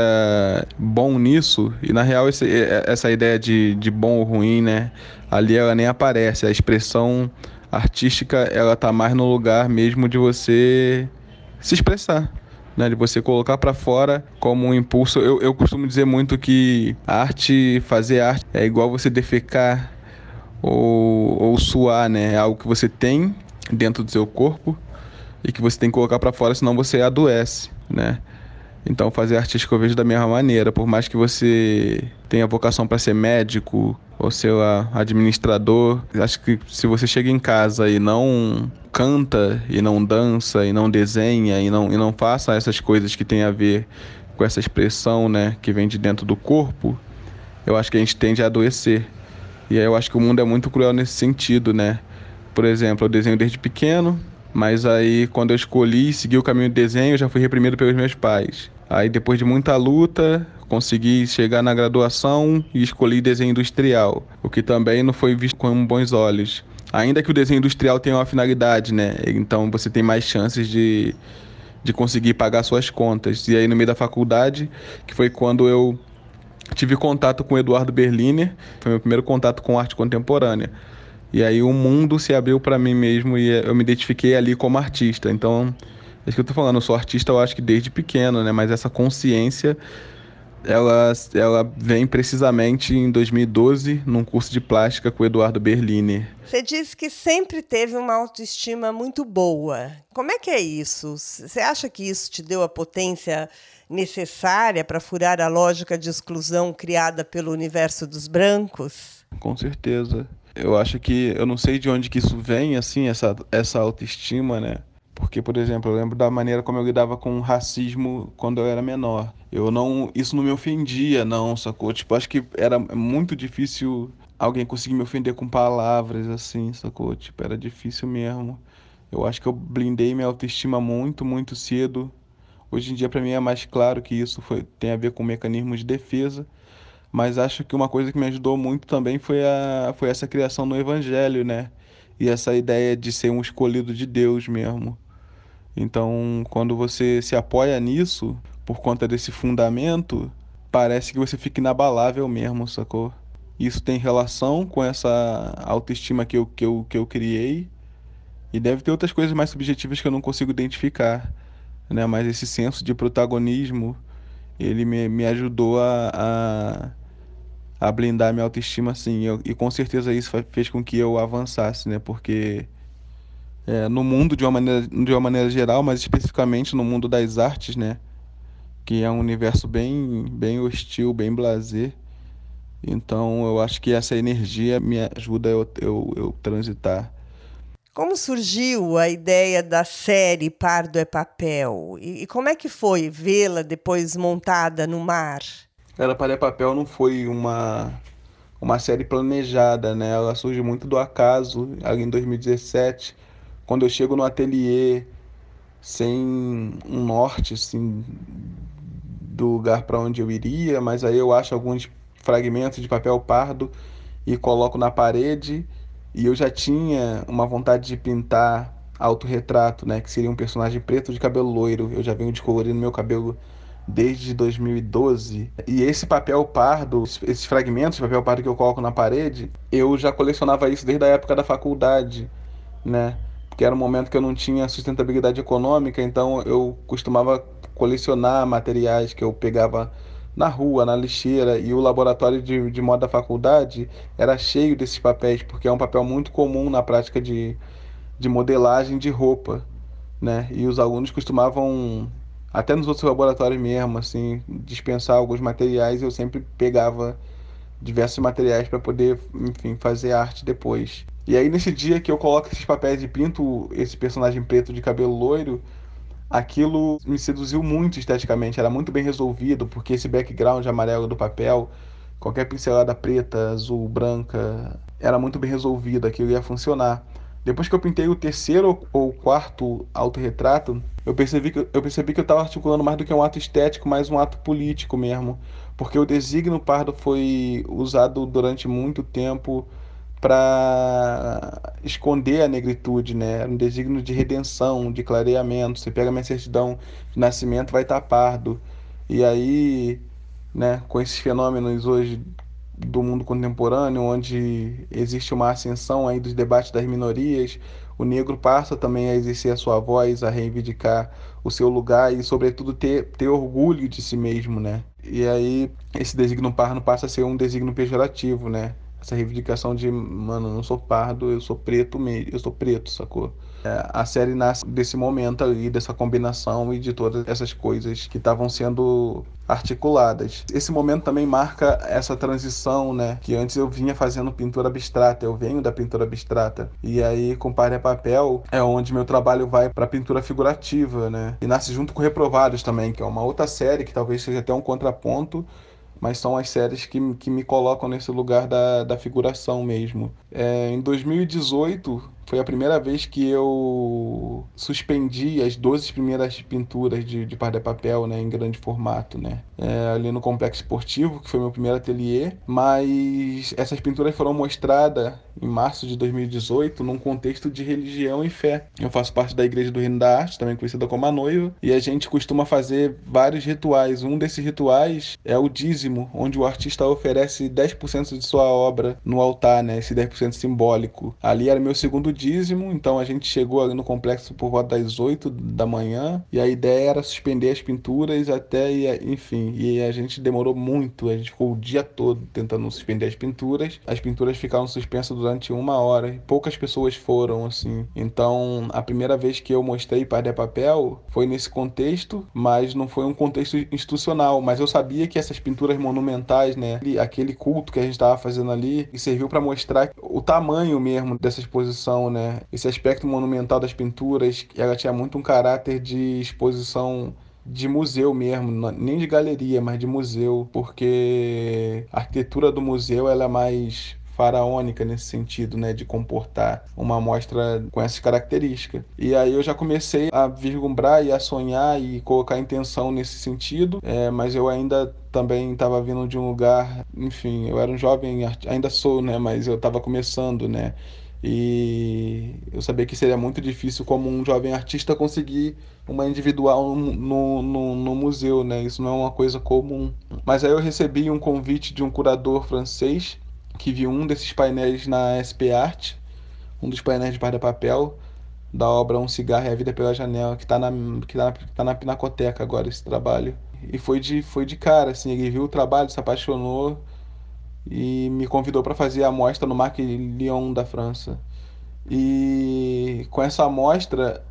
bom nisso, e na real esse, essa ideia de, de bom ou ruim, né, ali ela nem aparece, a expressão artística ela tá mais no lugar mesmo de você se expressar. Né, de você colocar para fora como um impulso. Eu, eu costumo dizer muito que arte, fazer arte, é igual você defecar ou, ou suar, né? É algo que você tem dentro do seu corpo e que você tem que colocar para fora, senão você adoece, né? Então fazer artístico eu vejo da mesma maneira, por mais que você tenha vocação para ser médico ou ser administrador, acho que se você chega em casa e não canta e não dança e não desenha e não, e não faça essas coisas que tem a ver com essa expressão, né, que vem de dentro do corpo, eu acho que a gente tende a adoecer. E aí eu acho que o mundo é muito cruel nesse sentido, né? Por exemplo, eu desenho desde pequeno, mas aí, quando eu escolhi seguir o caminho do desenho, já fui reprimido pelos meus pais. Aí, depois de muita luta, consegui chegar na graduação e escolhi desenho industrial, o que também não foi visto com bons olhos. Ainda que o desenho industrial tenha uma finalidade, né? Então você tem mais chances de, de conseguir pagar suas contas. E aí, no meio da faculdade, que foi quando eu tive contato com o Eduardo Berliner, foi meu primeiro contato com arte contemporânea. E aí o mundo se abriu para mim mesmo e eu me identifiquei ali como artista. Então, é isso que eu tô falando, eu sou artista, eu acho que desde pequeno, né? Mas essa consciência ela, ela vem precisamente em 2012 num curso de plástica com o Eduardo Berlini. Você disse que sempre teve uma autoestima muito boa. Como é que é isso? Você acha que isso te deu a potência necessária para furar a lógica de exclusão criada pelo universo dos brancos? Com certeza eu acho que eu não sei de onde que isso vem, assim, essa, essa autoestima, né? Porque, por exemplo, eu lembro da maneira como eu lidava com racismo quando eu era menor. Eu não, isso não me ofendia, não, sacou? Tipo, acho que era muito difícil alguém conseguir me ofender com palavras, assim, sacou? Tipo, era difícil mesmo. Eu acho que eu blindei minha autoestima muito, muito cedo. Hoje em dia, para mim, é mais claro que isso foi, tem a ver com mecanismos de defesa mas acho que uma coisa que me ajudou muito também foi, a, foi essa criação no Evangelho, né? E essa ideia de ser um escolhido de Deus mesmo. Então, quando você se apoia nisso, por conta desse fundamento, parece que você fica inabalável mesmo, sacou? Isso tem relação com essa autoestima que eu, que eu, que eu criei. E deve ter outras coisas mais subjetivas que eu não consigo identificar, né? Mas esse senso de protagonismo, ele me, me ajudou a, a a blindar minha autoestima, assim. Eu, e com certeza isso fez com que eu avançasse, né? Porque é, no mundo de uma, maneira, de uma maneira geral, mas especificamente no mundo das artes, né? Que é um universo bem, bem hostil, bem blazer. Então eu acho que essa energia me ajuda eu, eu, eu transitar. Como surgiu a ideia da série Pardo é Papel? E, e como é que foi vê-la depois montada no mar? Ela Palha Papel não foi uma, uma série planejada, né? Ela surge muito do acaso, ali em 2017, quando eu chego no ateliê sem um norte, assim, do lugar para onde eu iria, mas aí eu acho alguns fragmentos de papel pardo e coloco na parede e eu já tinha uma vontade de pintar autorretrato, né, que seria um personagem preto de cabelo loiro. Eu já venho descolorindo meu cabelo desde 2012. E esse papel pardo, esses fragmentos de papel pardo que eu coloco na parede, eu já colecionava isso desde a época da faculdade, né? Porque era um momento que eu não tinha sustentabilidade econômica, então eu costumava colecionar materiais que eu pegava na rua, na lixeira, e o laboratório de, de moda da faculdade era cheio desses papéis, porque é um papel muito comum na prática de, de modelagem de roupa, né? E os alunos costumavam até nos outros laboratórios mesmo, assim, dispensar alguns materiais, eu sempre pegava diversos materiais para poder, enfim, fazer arte depois. E aí nesse dia que eu coloco esses papéis e pinto esse personagem preto de cabelo loiro, aquilo me seduziu muito esteticamente, era muito bem resolvido, porque esse background amarelo do papel, qualquer pincelada preta, azul, branca, era muito bem resolvido, aquilo ia funcionar. Depois que eu pintei o terceiro ou quarto autorretrato, eu percebi que eu percebi que eu estava articulando mais do que um ato estético, mais um ato político mesmo, porque o designo pardo foi usado durante muito tempo para esconder a negritude, né? Era um designo de redenção, de clareamento. Você pega minha certidão de nascimento, vai estar pardo. E aí, né, com esses fenômenos hoje do mundo contemporâneo, onde existe uma ascensão aí dos debates das minorias, o negro passa também a exercer a sua voz, a reivindicar o seu lugar e, sobretudo, ter, ter orgulho de si mesmo, né? E aí, esse designo pardo passa a ser um designo pejorativo, né? Essa reivindicação de, mano, eu não sou pardo, eu sou preto mesmo, eu sou preto, sacou? É, a série nasce desse momento ali, dessa combinação e de todas essas coisas que estavam sendo articuladas. Esse momento também marca essa transição, né? Que antes eu vinha fazendo pintura abstrata, eu venho da pintura abstrata. E aí, com Pare Papel, é onde meu trabalho vai para pintura figurativa, né? E nasce junto com Reprovados também, que é uma outra série que talvez seja até um contraponto mas são as séries que, que me colocam nesse lugar da, da figuração mesmo. É, em 2018, foi a primeira vez que eu suspendi as 12 primeiras pinturas de, de de papel, né, em grande formato, né, é, ali no Complexo Esportivo, que foi meu primeiro ateliê, mas essas pinturas foram mostradas em março de 2018 num contexto de religião e fé. Eu faço parte da Igreja do Reino da Arte, também conhecida como a Noiva, e a gente costuma fazer vários rituais. Um desses rituais é o dízimo, onde o artista oferece 10% de sua obra no altar, né, esse 10% simbólico. Ali era meu segundo dízimo, então a gente chegou ali no complexo por volta das 8 da manhã e a ideia era suspender as pinturas até, enfim, e a gente demorou muito, a gente ficou o dia todo tentando suspender as pinturas. As pinturas ficaram suspensas durante uma hora e poucas pessoas foram, assim. Então, a primeira vez que eu mostrei Padre Papel foi nesse contexto, mas não foi um contexto institucional, mas eu sabia que essas pinturas monumentais, né, aquele culto que a gente estava fazendo ali, serviu para mostrar o tamanho mesmo dessa exposição né? Esse aspecto monumental das pinturas, ela tinha muito um caráter de exposição de museu mesmo, nem de galeria, mas de museu, porque a arquitetura do museu ela é mais faraônica nesse sentido, né, de comportar uma amostra com essas características. E aí eu já comecei a vislumbrar e a sonhar e colocar intenção nesse sentido, é, mas eu ainda também estava vindo de um lugar, enfim, eu era um jovem, ainda sou, né, mas eu estava começando, né, e eu sabia que seria muito difícil como um jovem artista conseguir uma individual no, no, no, museu, né? Isso não é uma coisa comum. Mas aí eu recebi um convite de um curador francês que viu um desses painéis na SP Art, um dos painéis de de papel da obra Um Cigarro e a Vida pela Janela, que está na, que tá na, tá na Pinacoteca agora esse trabalho. E foi de, foi de cara, assim, ele viu o trabalho, se apaixonou e me convidou para fazer a amostra no Marc Lyon da França. E com essa amostra,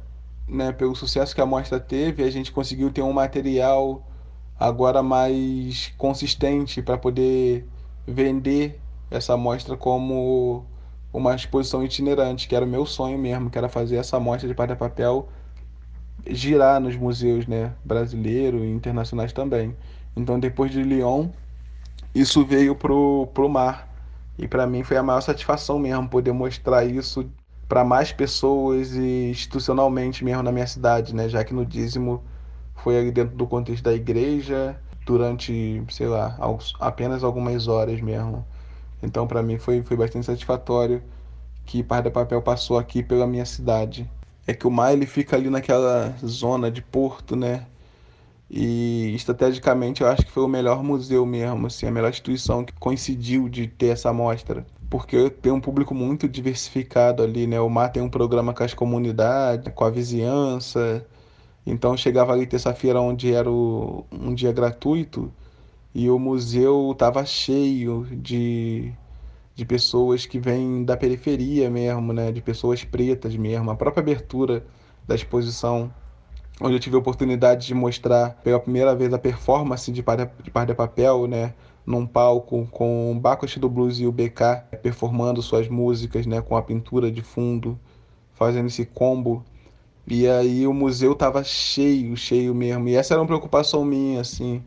né, pelo sucesso que a amostra teve, a gente conseguiu ter um material agora mais consistente para poder vender essa amostra como uma exposição itinerante, que era o meu sonho mesmo, que era fazer essa amostra de papel papel girar nos museus, né, brasileiro e internacionais também. Então, depois de Lyon, isso veio pro, pro mar. E para mim foi a maior satisfação mesmo poder mostrar isso para mais pessoas e institucionalmente mesmo na minha cidade, né? Já que no dízimo foi ali dentro do contexto da igreja durante, sei lá, apenas algumas horas mesmo. Então para mim foi, foi bastante satisfatório que Par da Papel passou aqui pela minha cidade. É que o mar ele fica ali naquela zona de porto, né? E estrategicamente eu acho que foi o melhor museu mesmo, assim, a melhor instituição que coincidiu de ter essa amostra. Porque tem um público muito diversificado ali, né? O MAR tem um programa com as comunidades, com a vizinhança. Então chegava ali terça-feira onde era o, um dia gratuito e o museu estava cheio de, de pessoas que vêm da periferia mesmo, né? De pessoas pretas mesmo. A própria abertura da exposição, onde eu tive a oportunidade de mostrar pela primeira vez a performance de Par de, Par de Papel, né? Num palco com o Bacchus do Blues e o BK performando suas músicas, né? Com a pintura de fundo, fazendo esse combo. E aí o museu tava cheio, cheio mesmo. E essa era uma preocupação minha, assim,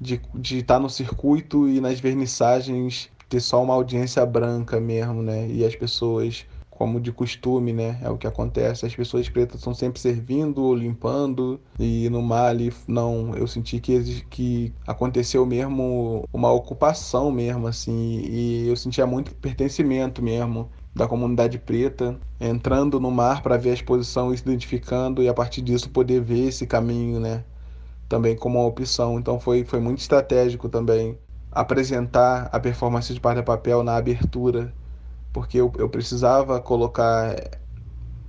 de estar de tá no circuito e nas vernissagens ter só uma audiência branca mesmo, né? E as pessoas, como de costume, né? É o que acontece. As pessoas pretas estão sempre servindo limpando. E no Mali, não. Eu senti que, que aconteceu mesmo uma ocupação mesmo, assim. E eu sentia muito pertencimento mesmo da comunidade preta, entrando no mar para ver a exposição e se identificando, e a partir disso poder ver esse caminho, né? Também como uma opção. Então foi, foi muito estratégico também apresentar a performance de Parda Papel na abertura, porque eu, eu precisava colocar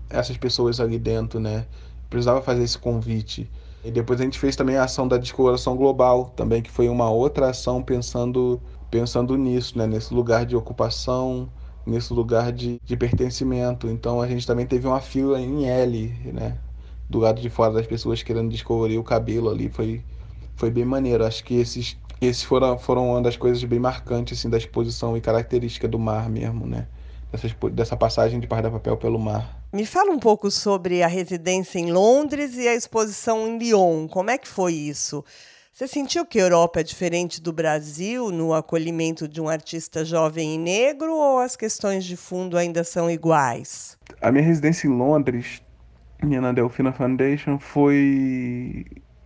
essas pessoas ali dentro, né? precisava fazer esse convite. E depois a gente fez também a ação da descoloração global, também que foi uma outra ação pensando pensando nisso, né? Nesse lugar de ocupação, nesse lugar de, de pertencimento. Então a gente também teve uma fila em L, né? Do lado de fora das pessoas querendo descolorir o cabelo ali, foi foi bem maneiro. Acho que esses esses foram, foram uma das coisas bem marcantes assim, da exposição e característica do mar mesmo, né? Dessa, dessa passagem de Par da Papel pelo mar. Me fala um pouco sobre a residência em Londres e a exposição em Lyon. Como é que foi isso? Você sentiu que a Europa é diferente do Brasil no acolhimento de um artista jovem e negro ou as questões de fundo ainda são iguais? A minha residência em Londres, na Delfina Foundation, foi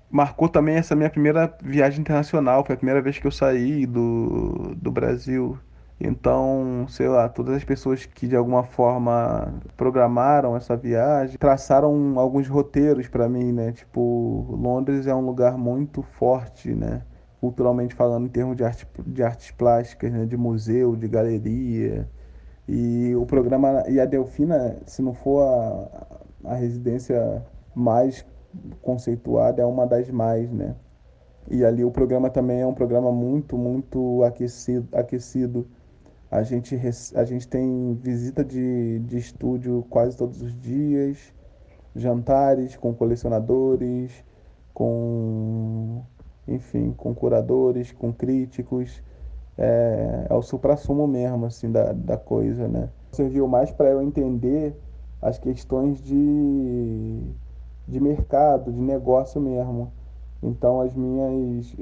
marcou também essa minha primeira viagem internacional. Foi a primeira vez que eu saí do, do Brasil. Então, sei lá, todas as pessoas que de alguma forma programaram essa viagem traçaram alguns roteiros para mim, né? Tipo, Londres é um lugar muito forte, né? Culturalmente falando, em termos de, arte, de artes plásticas, né? De museu, de galeria. E o programa. E a Delfina, se não for a, a residência mais conceituada é uma das mais, né? E ali o programa também é um programa muito, muito aquecido. aquecido. A, gente, a gente tem visita de, de estúdio quase todos os dias, jantares com colecionadores, com, enfim, com curadores, com críticos. É, é o supra-sumo mesmo, assim, da, da coisa, né? Serviu mais para eu entender as questões de de mercado, de negócio mesmo. Então as minhas,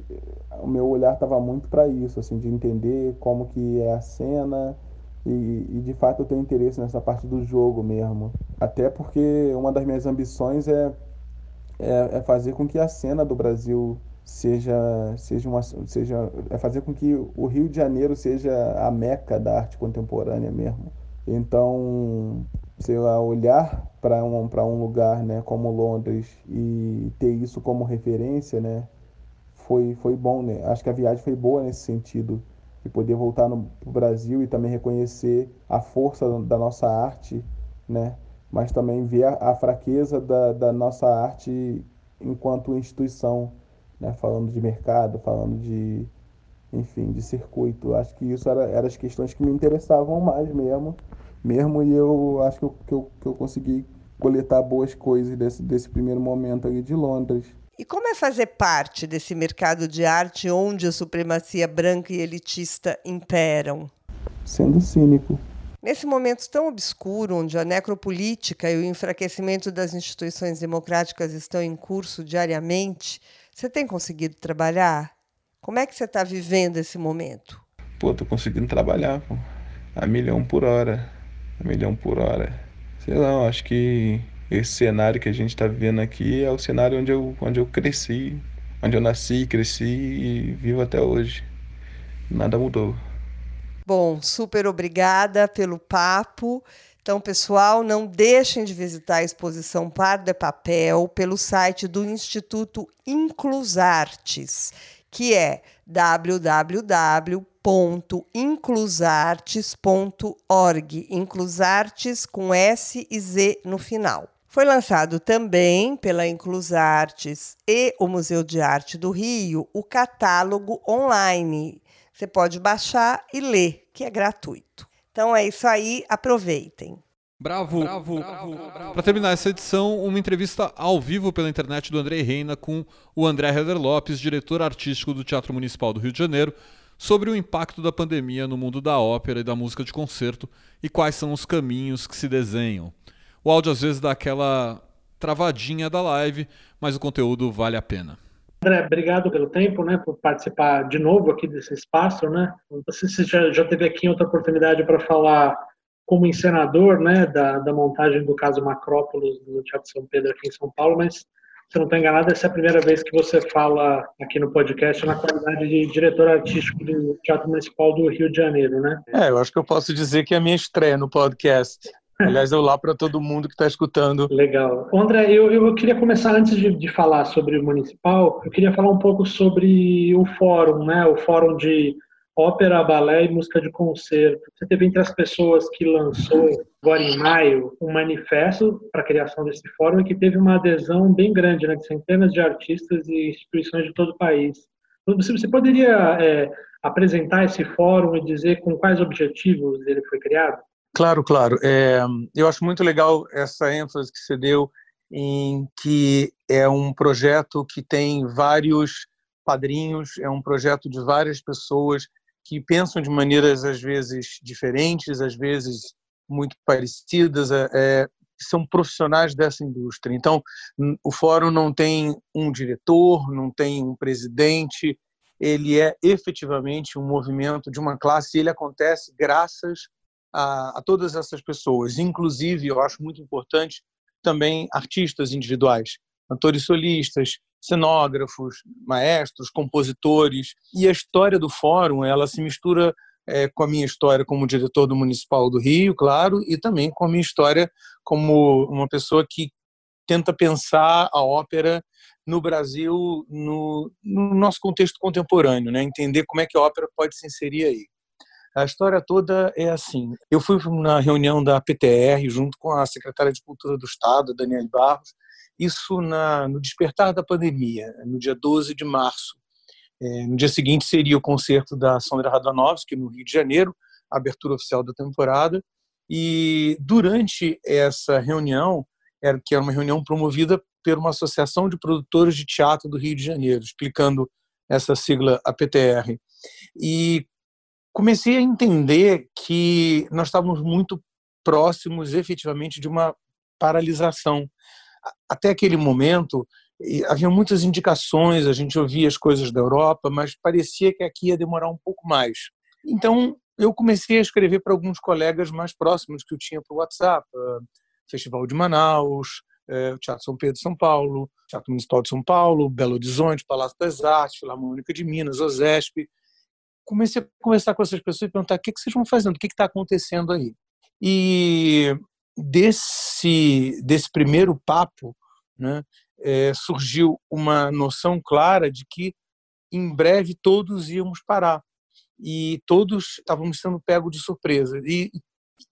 o meu olhar estava muito para isso, assim, de entender como que é a cena e, e, de fato eu tenho interesse nessa parte do jogo mesmo. Até porque uma das minhas ambições é, é, é fazer com que a cena do Brasil seja seja uma seja é fazer com que o Rio de Janeiro seja a meca da arte contemporânea mesmo. Então, sei lá, olhar para um, um lugar né, como Londres e ter isso como referência, né, foi, foi bom. Né? Acho que a viagem foi boa nesse sentido, de poder voltar no Brasil e também reconhecer a força da nossa arte, né, mas também ver a, a fraqueza da, da nossa arte enquanto instituição, né, falando de mercado, falando de, enfim, de circuito. Acho que isso era, eram as questões que me interessavam mais mesmo mesmo e eu acho que eu, que eu, que eu consegui coletar boas coisas desse, desse primeiro momento ali de Londres. E como é fazer parte desse mercado de arte onde a supremacia branca e elitista imperam? Sendo cínico. Nesse momento tão obscuro, onde a necropolítica e o enfraquecimento das instituições democráticas estão em curso diariamente, você tem conseguido trabalhar? Como é que você está vivendo esse momento? Pô, tô conseguindo trabalhar pô, a milhão por hora milhão por hora. Sei lá, acho que esse cenário que a gente está vivendo aqui é o cenário onde eu, onde eu cresci, onde eu nasci, cresci e vivo até hoje. Nada mudou. Bom, super obrigada pelo papo. Então, pessoal, não deixem de visitar a exposição Par de Papel pelo site do Instituto Inclusartes, que é www www.inclusartes.org, Inclusartes com S e Z no final. Foi lançado também pela Inclusartes e o Museu de Arte do Rio o catálogo online Você pode baixar e ler, que é gratuito. Então é isso aí, aproveitem. Bravo, bravo, bravo. bravo. Para terminar essa edição, uma entrevista ao vivo pela internet do André Reina com o André Heder Lopes, diretor artístico do Teatro Municipal do Rio de Janeiro, sobre o impacto da pandemia no mundo da ópera e da música de concerto e quais são os caminhos que se desenham. O áudio às vezes dá aquela travadinha da live, mas o conteúdo vale a pena. André, obrigado pelo tempo, né, por participar de novo aqui desse espaço, né. Você já, já teve aqui outra oportunidade para falar como encenador, né, da, da montagem do caso Macrópolis no Teatro São Pedro aqui em São Paulo, mas se não estou enganado, essa é a primeira vez que você fala aqui no podcast na qualidade de diretor artístico do Teatro Municipal do Rio de Janeiro, né? É, eu acho que eu posso dizer que é a minha estreia no podcast. Aliás, eu lá para todo mundo que está escutando. Legal. André, eu, eu queria começar, antes de, de falar sobre o municipal, eu queria falar um pouco sobre o fórum, né? O fórum de ópera, balé e música de concerto. Você teve entre as pessoas que lançou agora em maio um manifesto para a criação desse fórum que teve uma adesão bem grande, né, de centenas de artistas e instituições de todo o país. Você poderia é, apresentar esse fórum e dizer com quais objetivos ele foi criado? Claro, claro. É, eu acho muito legal essa ênfase que você deu em que é um projeto que tem vários padrinhos, é um projeto de várias pessoas que pensam de maneiras às vezes diferentes, às vezes muito parecidas, é, é, são profissionais dessa indústria. Então, o fórum não tem um diretor, não tem um presidente, ele é efetivamente um movimento de uma classe e ele acontece graças a, a todas essas pessoas, inclusive, eu acho muito importante, também artistas individuais, cantores solistas, cenógrafos, maestros, compositores. E a história do fórum, ela se mistura é, com a minha história como diretor do Municipal do Rio, claro, e também com a minha história como uma pessoa que tenta pensar a ópera no Brasil, no, no nosso contexto contemporâneo, né? entender como é que a ópera pode se inserir aí. A história toda é assim. Eu fui na reunião da PTR junto com a secretária de Cultura do Estado, Daniela Barros, isso na, no despertar da pandemia, no dia 12 de março. É, no dia seguinte seria o concerto da Sandra Radonovski, no Rio de Janeiro, a abertura oficial da temporada. E durante essa reunião, era, que era uma reunião promovida por uma associação de produtores de teatro do Rio de Janeiro, explicando essa sigla APTR. E comecei a entender que nós estávamos muito próximos, efetivamente, de uma paralisação até aquele momento havia muitas indicações, a gente ouvia as coisas da Europa, mas parecia que aqui ia demorar um pouco mais. Então eu comecei a escrever para alguns colegas mais próximos que eu tinha para o WhatsApp, Festival de Manaus, o Teatro São Pedro de São Paulo, Teatro Municipal de São Paulo, Belo Horizonte, Palácio das Artes, Filarmônica de Minas, OSESP. Comecei a conversar com essas pessoas e perguntar o que, que vocês vão fazendo, o que está acontecendo aí. E desse, desse primeiro papo né, é, surgiu uma noção clara de que em breve todos íamos parar e todos estávamos sendo pegos de surpresa. E,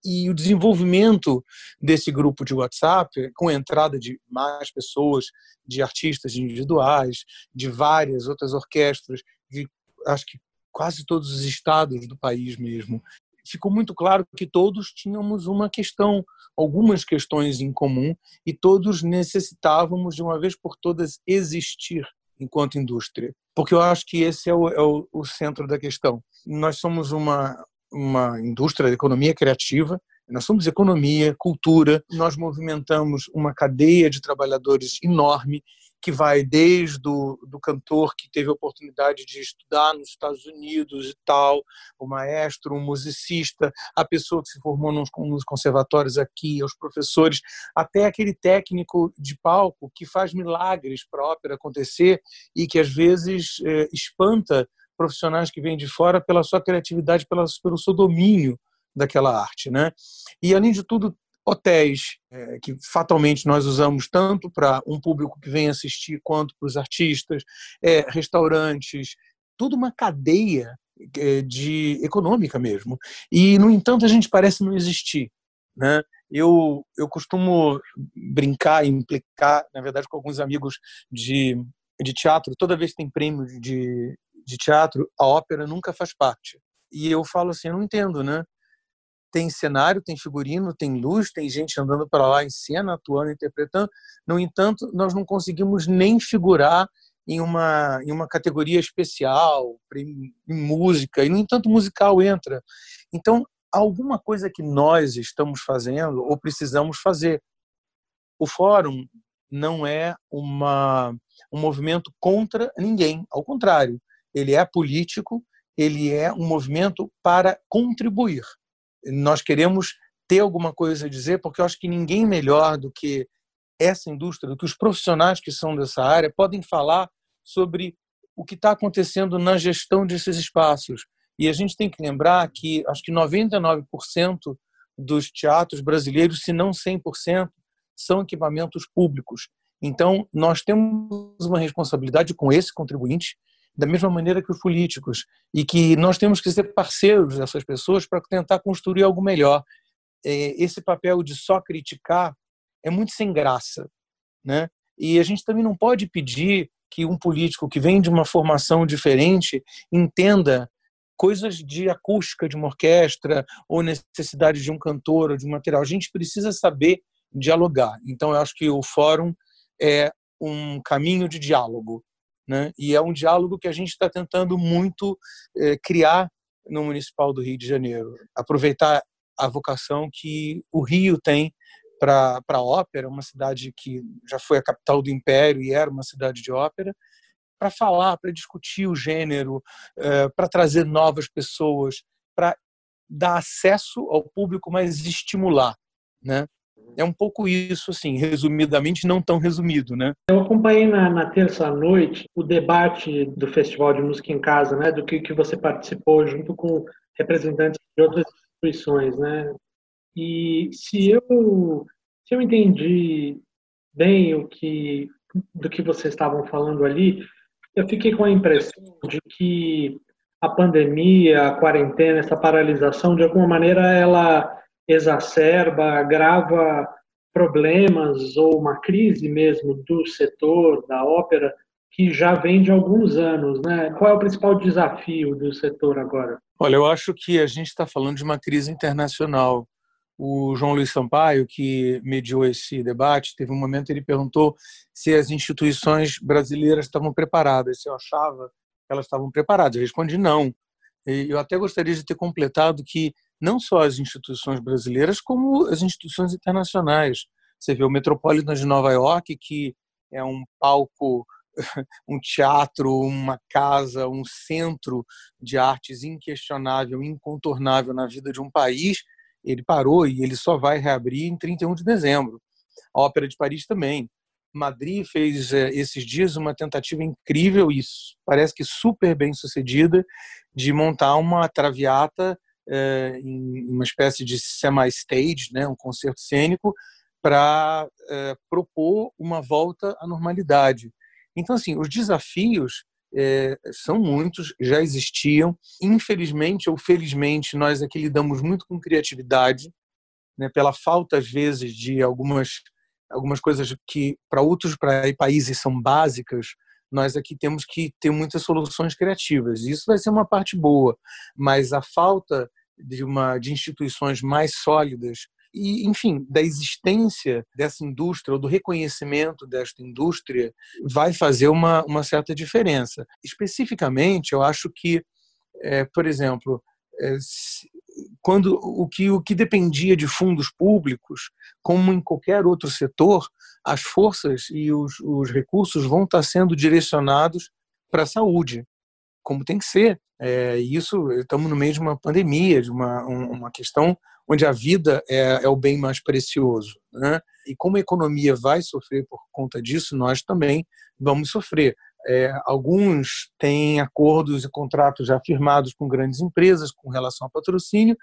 e o desenvolvimento desse grupo de WhatsApp, com a entrada de mais pessoas, de artistas individuais, de várias outras orquestras, de acho que quase todos os estados do país mesmo, ficou muito claro que todos tínhamos uma questão, algumas questões em comum, e todos necessitávamos, de uma vez por todas, existir enquanto indústria. Porque eu acho que esse é o, é o, o centro da questão. Nós somos uma, uma indústria de economia criativa, nós somos economia, cultura, nós movimentamos uma cadeia de trabalhadores enorme que vai desde o do cantor que teve a oportunidade de estudar nos Estados Unidos e tal, o maestro, o musicista, a pessoa que se formou nos, nos conservatórios aqui, os professores, até aquele técnico de palco que faz milagres para a ópera acontecer e que às vezes é, espanta profissionais que vêm de fora pela sua criatividade, pela, pelo seu domínio daquela arte, né? E além de tudo hotéis, é, que fatalmente nós usamos tanto para um público que vem assistir quanto para os artistas, é, restaurantes, tudo uma cadeia é, de econômica mesmo. E no entanto a gente parece não existir, né? Eu eu costumo brincar implicar, na verdade, com alguns amigos de de teatro. Toda vez que tem prêmio de de teatro, a ópera nunca faz parte. E eu falo assim, eu não entendo, né? Tem cenário, tem figurino, tem luz, tem gente andando para lá em cena, atuando, interpretando. No entanto, nós não conseguimos nem figurar em uma, em uma categoria especial, em, música, e no entanto, musical entra. Então, alguma coisa que nós estamos fazendo ou precisamos fazer. O fórum não é uma, um movimento contra ninguém, ao contrário, ele é político, ele é um movimento para contribuir. Nós queremos ter alguma coisa a dizer, porque eu acho que ninguém melhor do que essa indústria, do que os profissionais que são dessa área, podem falar sobre o que está acontecendo na gestão desses espaços. E a gente tem que lembrar que acho que 99% dos teatros brasileiros, se não 100%, são equipamentos públicos. Então, nós temos uma responsabilidade com esse contribuinte, da mesma maneira que os políticos, e que nós temos que ser parceiros dessas pessoas para tentar construir algo melhor. É, esse papel de só criticar é muito sem graça, né? E a gente também não pode pedir que um político que vem de uma formação diferente entenda coisas de acústica de uma orquestra ou necessidade de um cantor ou de um material. A gente precisa saber dialogar. Então, eu acho que o fórum é um caminho de diálogo, né? E é um diálogo que a gente está tentando muito é, criar no Municipal do Rio de Janeiro, aproveitar a vocação que o Rio tem para a ópera, uma cidade que já foi a capital do Império e era uma cidade de ópera, para falar, para discutir o gênero, eh, para trazer novas pessoas, para dar acesso ao público, mas estimular, né? É um pouco isso, assim, resumidamente, não tão resumido, né? Eu acompanhei na, na terça-noite o debate do Festival de Música em Casa, né? Do que, que você participou junto com representantes de outras instituições, né? E se eu, se eu entendi bem o que do que vocês estavam falando ali, eu fiquei com a impressão de que a pandemia, a quarentena, essa paralisação, de alguma maneira, ela exacerba, agrava problemas ou uma crise mesmo do setor da ópera que já vem de alguns anos, né? Qual é o principal desafio do setor agora? Olha, eu acho que a gente está falando de uma crise internacional o João Luiz Sampaio, que mediou esse debate, teve um momento ele perguntou se as instituições brasileiras estavam preparadas, se eu achava que elas estavam preparadas. Eu respondi não. E eu até gostaria de ter completado que não só as instituições brasileiras, como as instituições internacionais. Você vê o Metropolitan de Nova York, que é um palco, [LAUGHS] um teatro, uma casa, um centro de artes inquestionável, incontornável na vida de um país, ele parou e ele só vai reabrir em 31 de dezembro. A Ópera de Paris também. Madrid fez é, esses dias uma tentativa incrível e parece que super bem sucedida de montar uma traviata é, em uma espécie de semi-stage, né, um concerto cênico, para é, propor uma volta à normalidade. Então, assim, os desafios é, são muitos, já existiam. Infelizmente ou felizmente, nós aqui lidamos muito com criatividade, né, pela falta, às vezes, de algumas, algumas coisas que para outros países são básicas, nós aqui temos que ter muitas soluções criativas. Isso vai ser uma parte boa, mas a falta de, uma, de instituições mais sólidas e, enfim, da existência dessa indústria ou do reconhecimento desta indústria vai fazer uma, uma certa diferença. Especificamente, eu acho que, é, por exemplo, é, quando o que, o que dependia de fundos públicos, como em qualquer outro setor, as forças e os, os recursos vão estar sendo direcionados para a saúde, como tem que ser. É, isso, estamos no meio de uma pandemia, de uma, uma questão onde a vida é, é o bem mais precioso. Né? E como a economia vai sofrer por conta disso, nós também vamos sofrer. É, alguns têm acordos e contratos já firmados com grandes empresas com relação ao patrocínio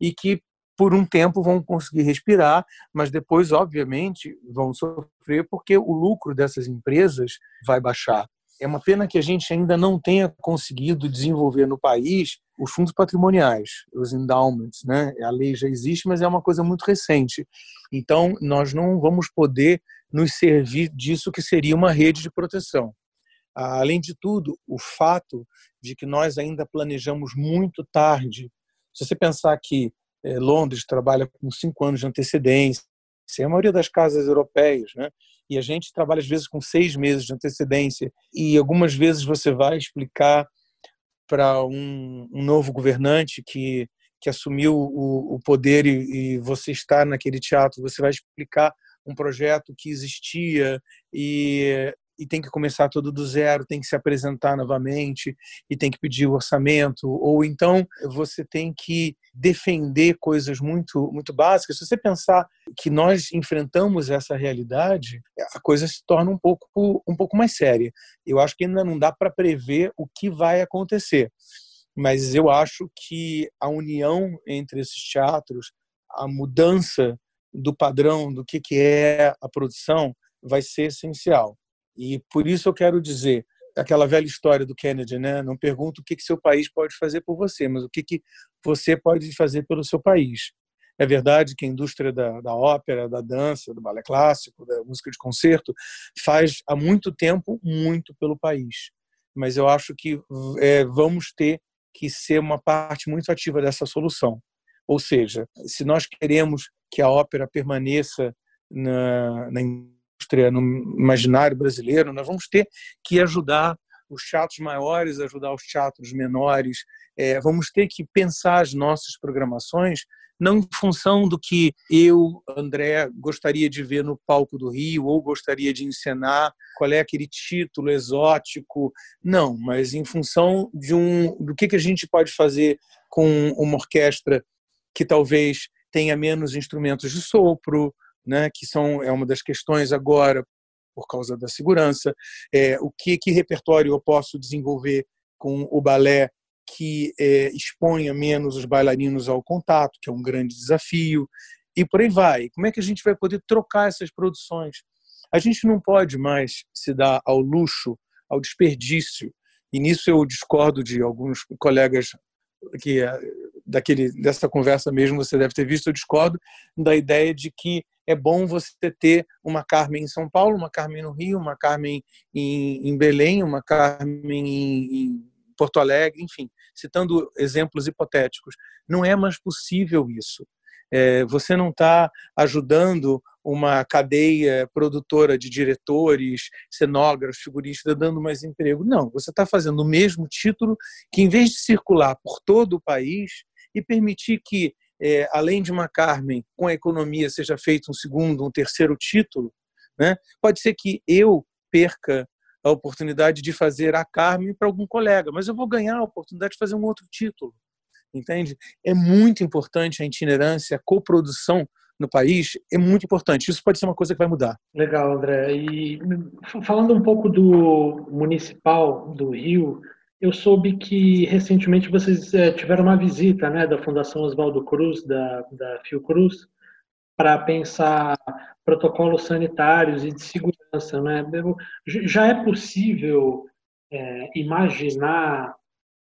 e que por um tempo vão conseguir respirar, mas depois, obviamente, vão sofrer porque o lucro dessas empresas vai baixar. É uma pena que a gente ainda não tenha conseguido desenvolver no país os fundos patrimoniais, os endowments, né? A lei já existe, mas é uma coisa muito recente. Então, nós não vamos poder nos servir disso que seria uma rede de proteção. Além de tudo, o fato de que nós ainda planejamos muito tarde. Se você pensar que é, Londres trabalha com cinco anos de antecedência, a maioria das casas europeias, né? E a gente trabalha às vezes com seis meses de antecedência. E algumas vezes você vai explicar para um, um, novo governante que que assumiu o, o poder e, e você está naquele teatro, você vai explicar um projeto que existia e e tem que começar tudo do zero, tem que se apresentar novamente e tem que pedir o orçamento, ou então você tem que defender coisas muito muito básicas. Se você pensar que nós enfrentamos essa realidade, a coisa se torna um pouco um pouco mais séria. Eu acho que ainda não dá para prever o que vai acontecer, mas eu acho que a união entre esses teatros, a mudança do padrão do que que é a produção vai ser essencial. E por isso eu quero dizer aquela velha história do Kennedy, né? Não pergunta o que que seu país pode fazer por você, mas o que que você pode fazer pelo seu país. É verdade que a indústria da, da ópera, da dança, do balé clássico, da música de concerto faz há muito tempo muito pelo país, mas eu acho que é, vamos ter que ser uma parte muito ativa dessa solução. Ou seja, se nós queremos que a ópera permaneça na, na indústria, no imaginário brasileiro, nós vamos ter que ajudar os teatros maiores, ajudar os teatros menores, é, vamos ter que pensar as nossas programações não em função do que eu, André, gostaria de ver no palco do Rio ou gostaria de encenar, qual é aquele título exótico, não, mas em função de um do que que a gente pode fazer com uma orquestra que talvez tenha menos instrumentos de sopro, né, que são é uma das questões agora por causa da segurança, é, o que, que repertório eu posso desenvolver com o balé que é, exponha menos os bailarinos ao contato, que é um grande desafio, e por aí vai. Como é que a gente vai poder trocar essas produções? A gente não pode mais se dar ao luxo, ao desperdício, e nisso eu discordo de alguns colegas que é, daquele dessa conversa mesmo você deve ter visto, eu discordo da ideia de que é bom você ter uma Carmen em São Paulo, uma Carmen no Rio, uma Carmen em, em Belém, uma Carmen em, em Porto Alegre, enfim, citando exemplos hipotéticos. Não é mais possível isso. É, você não está ajudando uma cadeia produtora de diretores, cenógrafos, figuristas, dando mais emprego. Não, você está fazendo o mesmo título que, em vez de circular por todo o país e permitir que é, além de uma Carmen com a economia seja feito um segundo, um terceiro título, né? pode ser que eu perca a oportunidade de fazer a Carmen para algum colega, mas eu vou ganhar a oportunidade de fazer um outro título, entende? É muito importante a itinerância, a coprodução no país é muito importante. Isso pode ser uma coisa que vai mudar. Legal, André. E falando um pouco do municipal do Rio, eu soube que recentemente vocês é, tiveram uma visita né, da Fundação Oswaldo Cruz, da, da Fiocruz, para pensar protocolos sanitários e de segurança. Né? Já é possível é, imaginar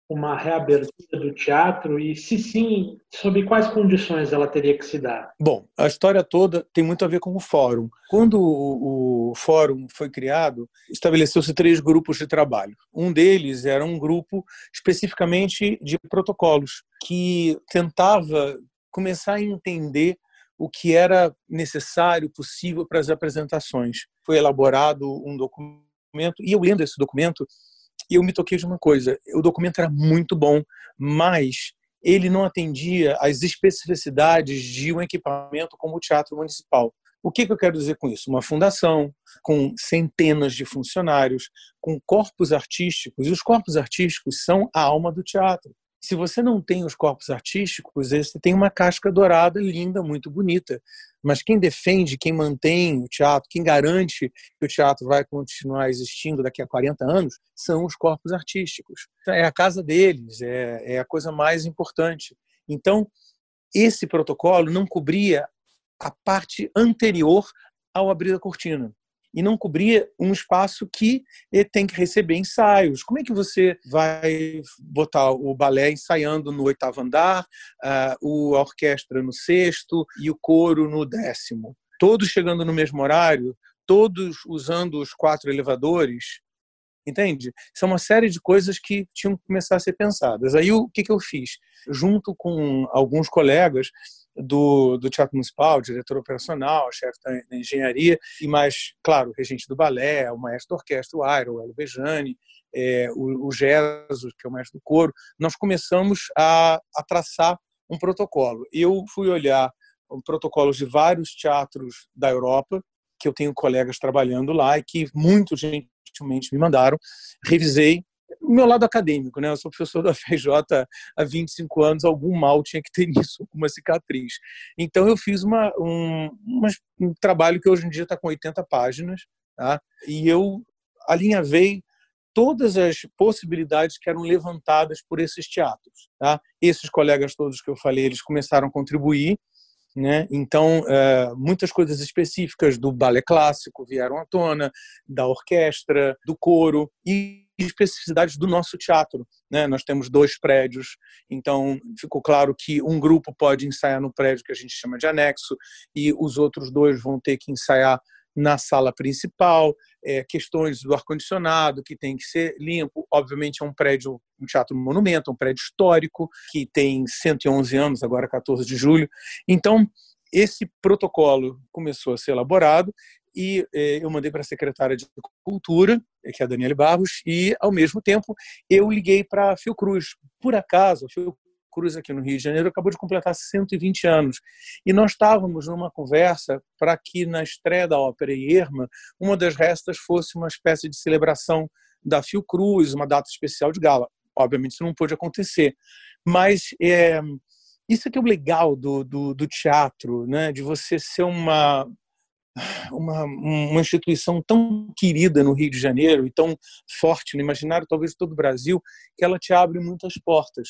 uma reabertura do teatro e, se sim, sob quais condições ela teria que se dar? Bom, a história toda tem muito a ver com o fórum. Quando o, o fórum foi criado, estabeleceu-se três grupos de trabalho. Um deles era um grupo especificamente de protocolos que tentava começar a entender o que era necessário, possível para as apresentações. Foi elaborado um documento e eu lendo esse documento e eu me toquei de uma coisa: o documento era muito bom, mas ele não atendia às especificidades de um equipamento como o Teatro Municipal. O que, que eu quero dizer com isso? Uma fundação com centenas de funcionários, com corpos artísticos, e os corpos artísticos são a alma do teatro se você não tem os corpos artísticos, você tem uma casca dourada linda, muito bonita. Mas quem defende, quem mantém o teatro, quem garante que o teatro vai continuar existindo daqui a 40 anos, são os corpos artísticos. É a casa deles, é, é a coisa mais importante. Então, esse protocolo não cobria a parte anterior ao abrir a cortina e não cobria um espaço que tem que receber ensaios. Como é que você vai botar o balé ensaiando no oitavo andar, a orquestra no sexto e o coro no décimo? Todos chegando no mesmo horário, todos usando os quatro elevadores, entende? Isso é uma série de coisas que tinham que começar a ser pensadas. Aí o que, que eu fiz? Junto com alguns colegas do, do Teatro Municipal, diretor operacional, chefe da, engenharia, e mais, claro, o regente do balé, o maestro da orquestra, o Airo, o Hélio Bejani, é, o, o Jesus, que é o mestre do coro, nós começamos a, a traçar um protocolo. Eu fui olhar protocolos de vários teatros da Europa, que eu tenho colegas trabalhando lá e que muito gentilmente me mandaram. Revisei meu lado acadêmico, né? Eu sou professor da [LAUGHS] FJ há 25 anos, algum mal tinha que ter [LAUGHS] nisso, uma cicatriz. Então eu fiz uma, um, um trabalho que hoje em dia está com 80 páginas, tá? E eu alinhavei todas as possibilidades que eram levantadas por esses teatros, tá? Esses colegas todos que eu falei, eles começaram a contribuir né? Então, é, muitas coisas específicas do balé clássico vieram à tona, da orquestra, do coro e especificidades do nosso teatro. Né? Nós temos dois prédios, então ficou claro que um grupo pode ensaiar no prédio que a gente chama de anexo e os outros dois vão ter que ensaiar na sala principal, é, questões do ar-condicionado que tem que ser limpo. Obviamente é um prédio, um teatro monumento, um prédio histórico que tem 111 anos, agora 14 de julho. Então, esse protocolo começou a ser elaborado e é, eu mandei para a secretária de Cultura, que é a Daniela Barros, e, ao mesmo tempo, eu liguei para a Fiocruz. Por acaso, a Cruz aqui no Rio de Janeiro acabou de completar 120 anos. E nós estávamos numa conversa para que na estreia da ópera Irma, uma das restas fosse uma espécie de celebração da Fiocruz, uma data especial de gala. Obviamente isso não pôde acontecer. Mas é, isso é que é o legal do, do, do teatro, né? de você ser uma, uma, uma instituição tão querida no Rio de Janeiro e tão forte no imaginário, talvez de todo o Brasil, que ela te abre muitas portas.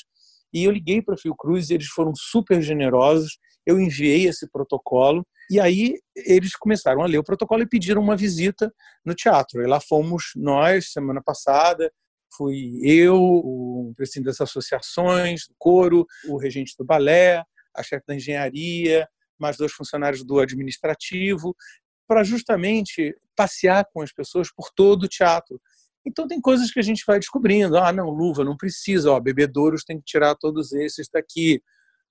E eu liguei para Fiocruz e eles foram super generosos. Eu enviei esse protocolo e aí eles começaram a ler o protocolo e pediram uma visita no teatro. E lá fomos nós, semana passada, fui eu, o presidente das associações, do coro, o regente do balé, a chefe da engenharia, mais dois funcionários do administrativo, para justamente passear com as pessoas por todo o teatro então tem coisas que a gente vai descobrindo. Ah, não, luva não precisa, ó, bebedouros tem que tirar todos esses daqui.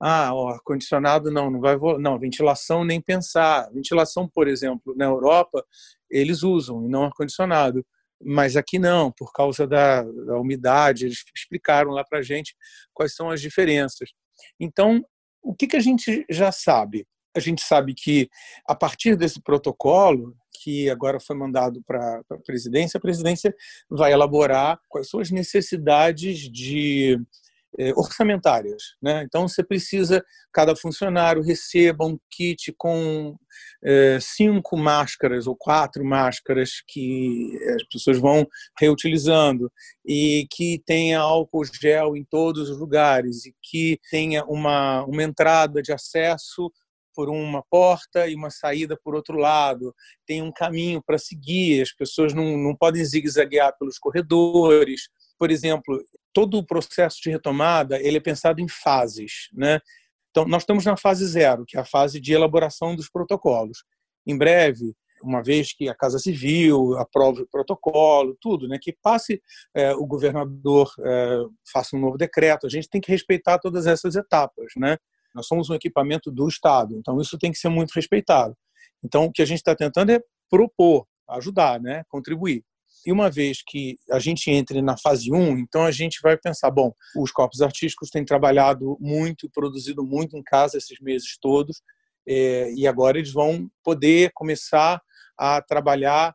Ah, ó, ar-condicionado não, não vai não, ventilação nem pensar. Ventilação, por exemplo, na Europa, eles usam e não ar-condicionado. Mas aqui não, por causa da, da umidade, eles explicaram lá para gente quais são as diferenças. Então, o que, que a gente já sabe? A gente sabe que, a partir desse protocolo, que agora foi mandado para a presidência, a presidência vai elaborar quais são as necessidades de eh, orçamentárias. Né? Então, você precisa, cada funcionário receba um kit com eh, cinco máscaras ou quatro máscaras que as pessoas vão reutilizando e que tenha álcool gel em todos os lugares e que tenha uma, uma entrada de acesso por uma porta e uma saída por outro lado. Tem um caminho para seguir, as pessoas não, não podem zigue-zaguear pelos corredores. Por exemplo, todo o processo de retomada ele é pensado em fases. Né? Então, nós estamos na fase zero, que é a fase de elaboração dos protocolos. Em breve, uma vez que a Casa Civil aprove o protocolo, tudo, né, que passe é, o governador é, faça um novo decreto, a gente tem que respeitar todas essas etapas, né? Nós somos um equipamento do Estado, então isso tem que ser muito respeitado. Então, o que a gente está tentando é propor, ajudar, né, contribuir. E uma vez que a gente entre na fase 1, então a gente vai pensar, bom, os corpos artísticos têm trabalhado muito, produzido muito em casa esses meses todos, é, e agora eles vão poder começar a trabalhar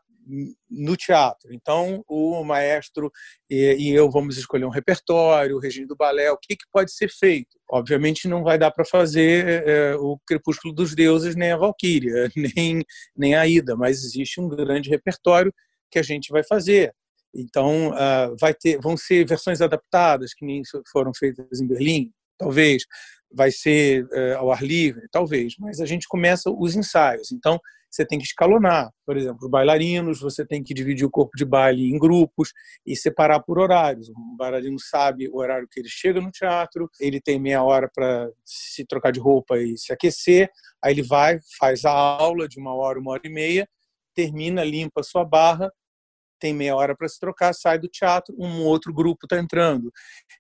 no teatro. Então, o maestro e, eu vamos escolher um repertório, o regime do balé, o que, que pode ser feito. Obviamente, não vai dar para fazer é, o Crepúsculo dos Deuses, nem a Valquíria, [LAUGHS] nem, nem a Ida, mas existe um grande repertório que a gente vai fazer. Então, uh, vai ter, vão ser versões adaptadas, que nem foram feitas em Berlim, talvez. Vai ser uh, ao ar livre, talvez. Mas a gente começa os ensaios. Então, você tem que escalonar. Por exemplo, os bailarinos, você tem que dividir o corpo de baile em grupos e separar por horários. O bailarino sabe o horário que ele chega no teatro, ele tem meia hora para se trocar de roupa e se aquecer, aí ele vai, faz a aula de uma hora, uma hora e meia, termina, limpa a sua barra, tem meia hora para se trocar, sai do teatro, um outro grupo está entrando.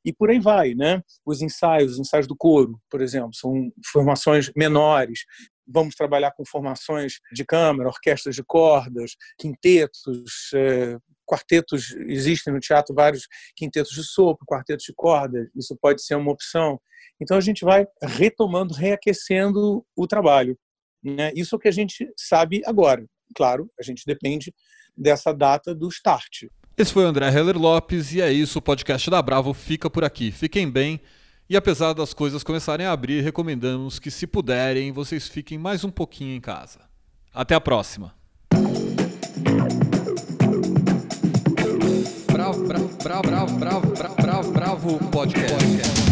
E por aí vai, né? Os ensaios, os ensaios do coro, por exemplo, são formações menores. Vamos trabalhar com formações de câmara, orquestras de cordas, quintetos, é, quartetos. Existem no teatro vários quintetos de sopro, quartetos de cordas. Isso pode ser uma opção. Então a gente vai retomando, reaquecendo o trabalho. Né? Isso é o que a gente sabe agora. Claro, a gente depende dessa data do start. Esse foi o André Heller Lopes e é isso, o podcast da Bravo fica por aqui. Fiquem bem e apesar das coisas começarem a abrir, recomendamos que, se puderem, vocês fiquem mais um pouquinho em casa. Até a próxima. Bravo, bravo, bravo, bravo, bravo, bravo, bravo, bravo podcast.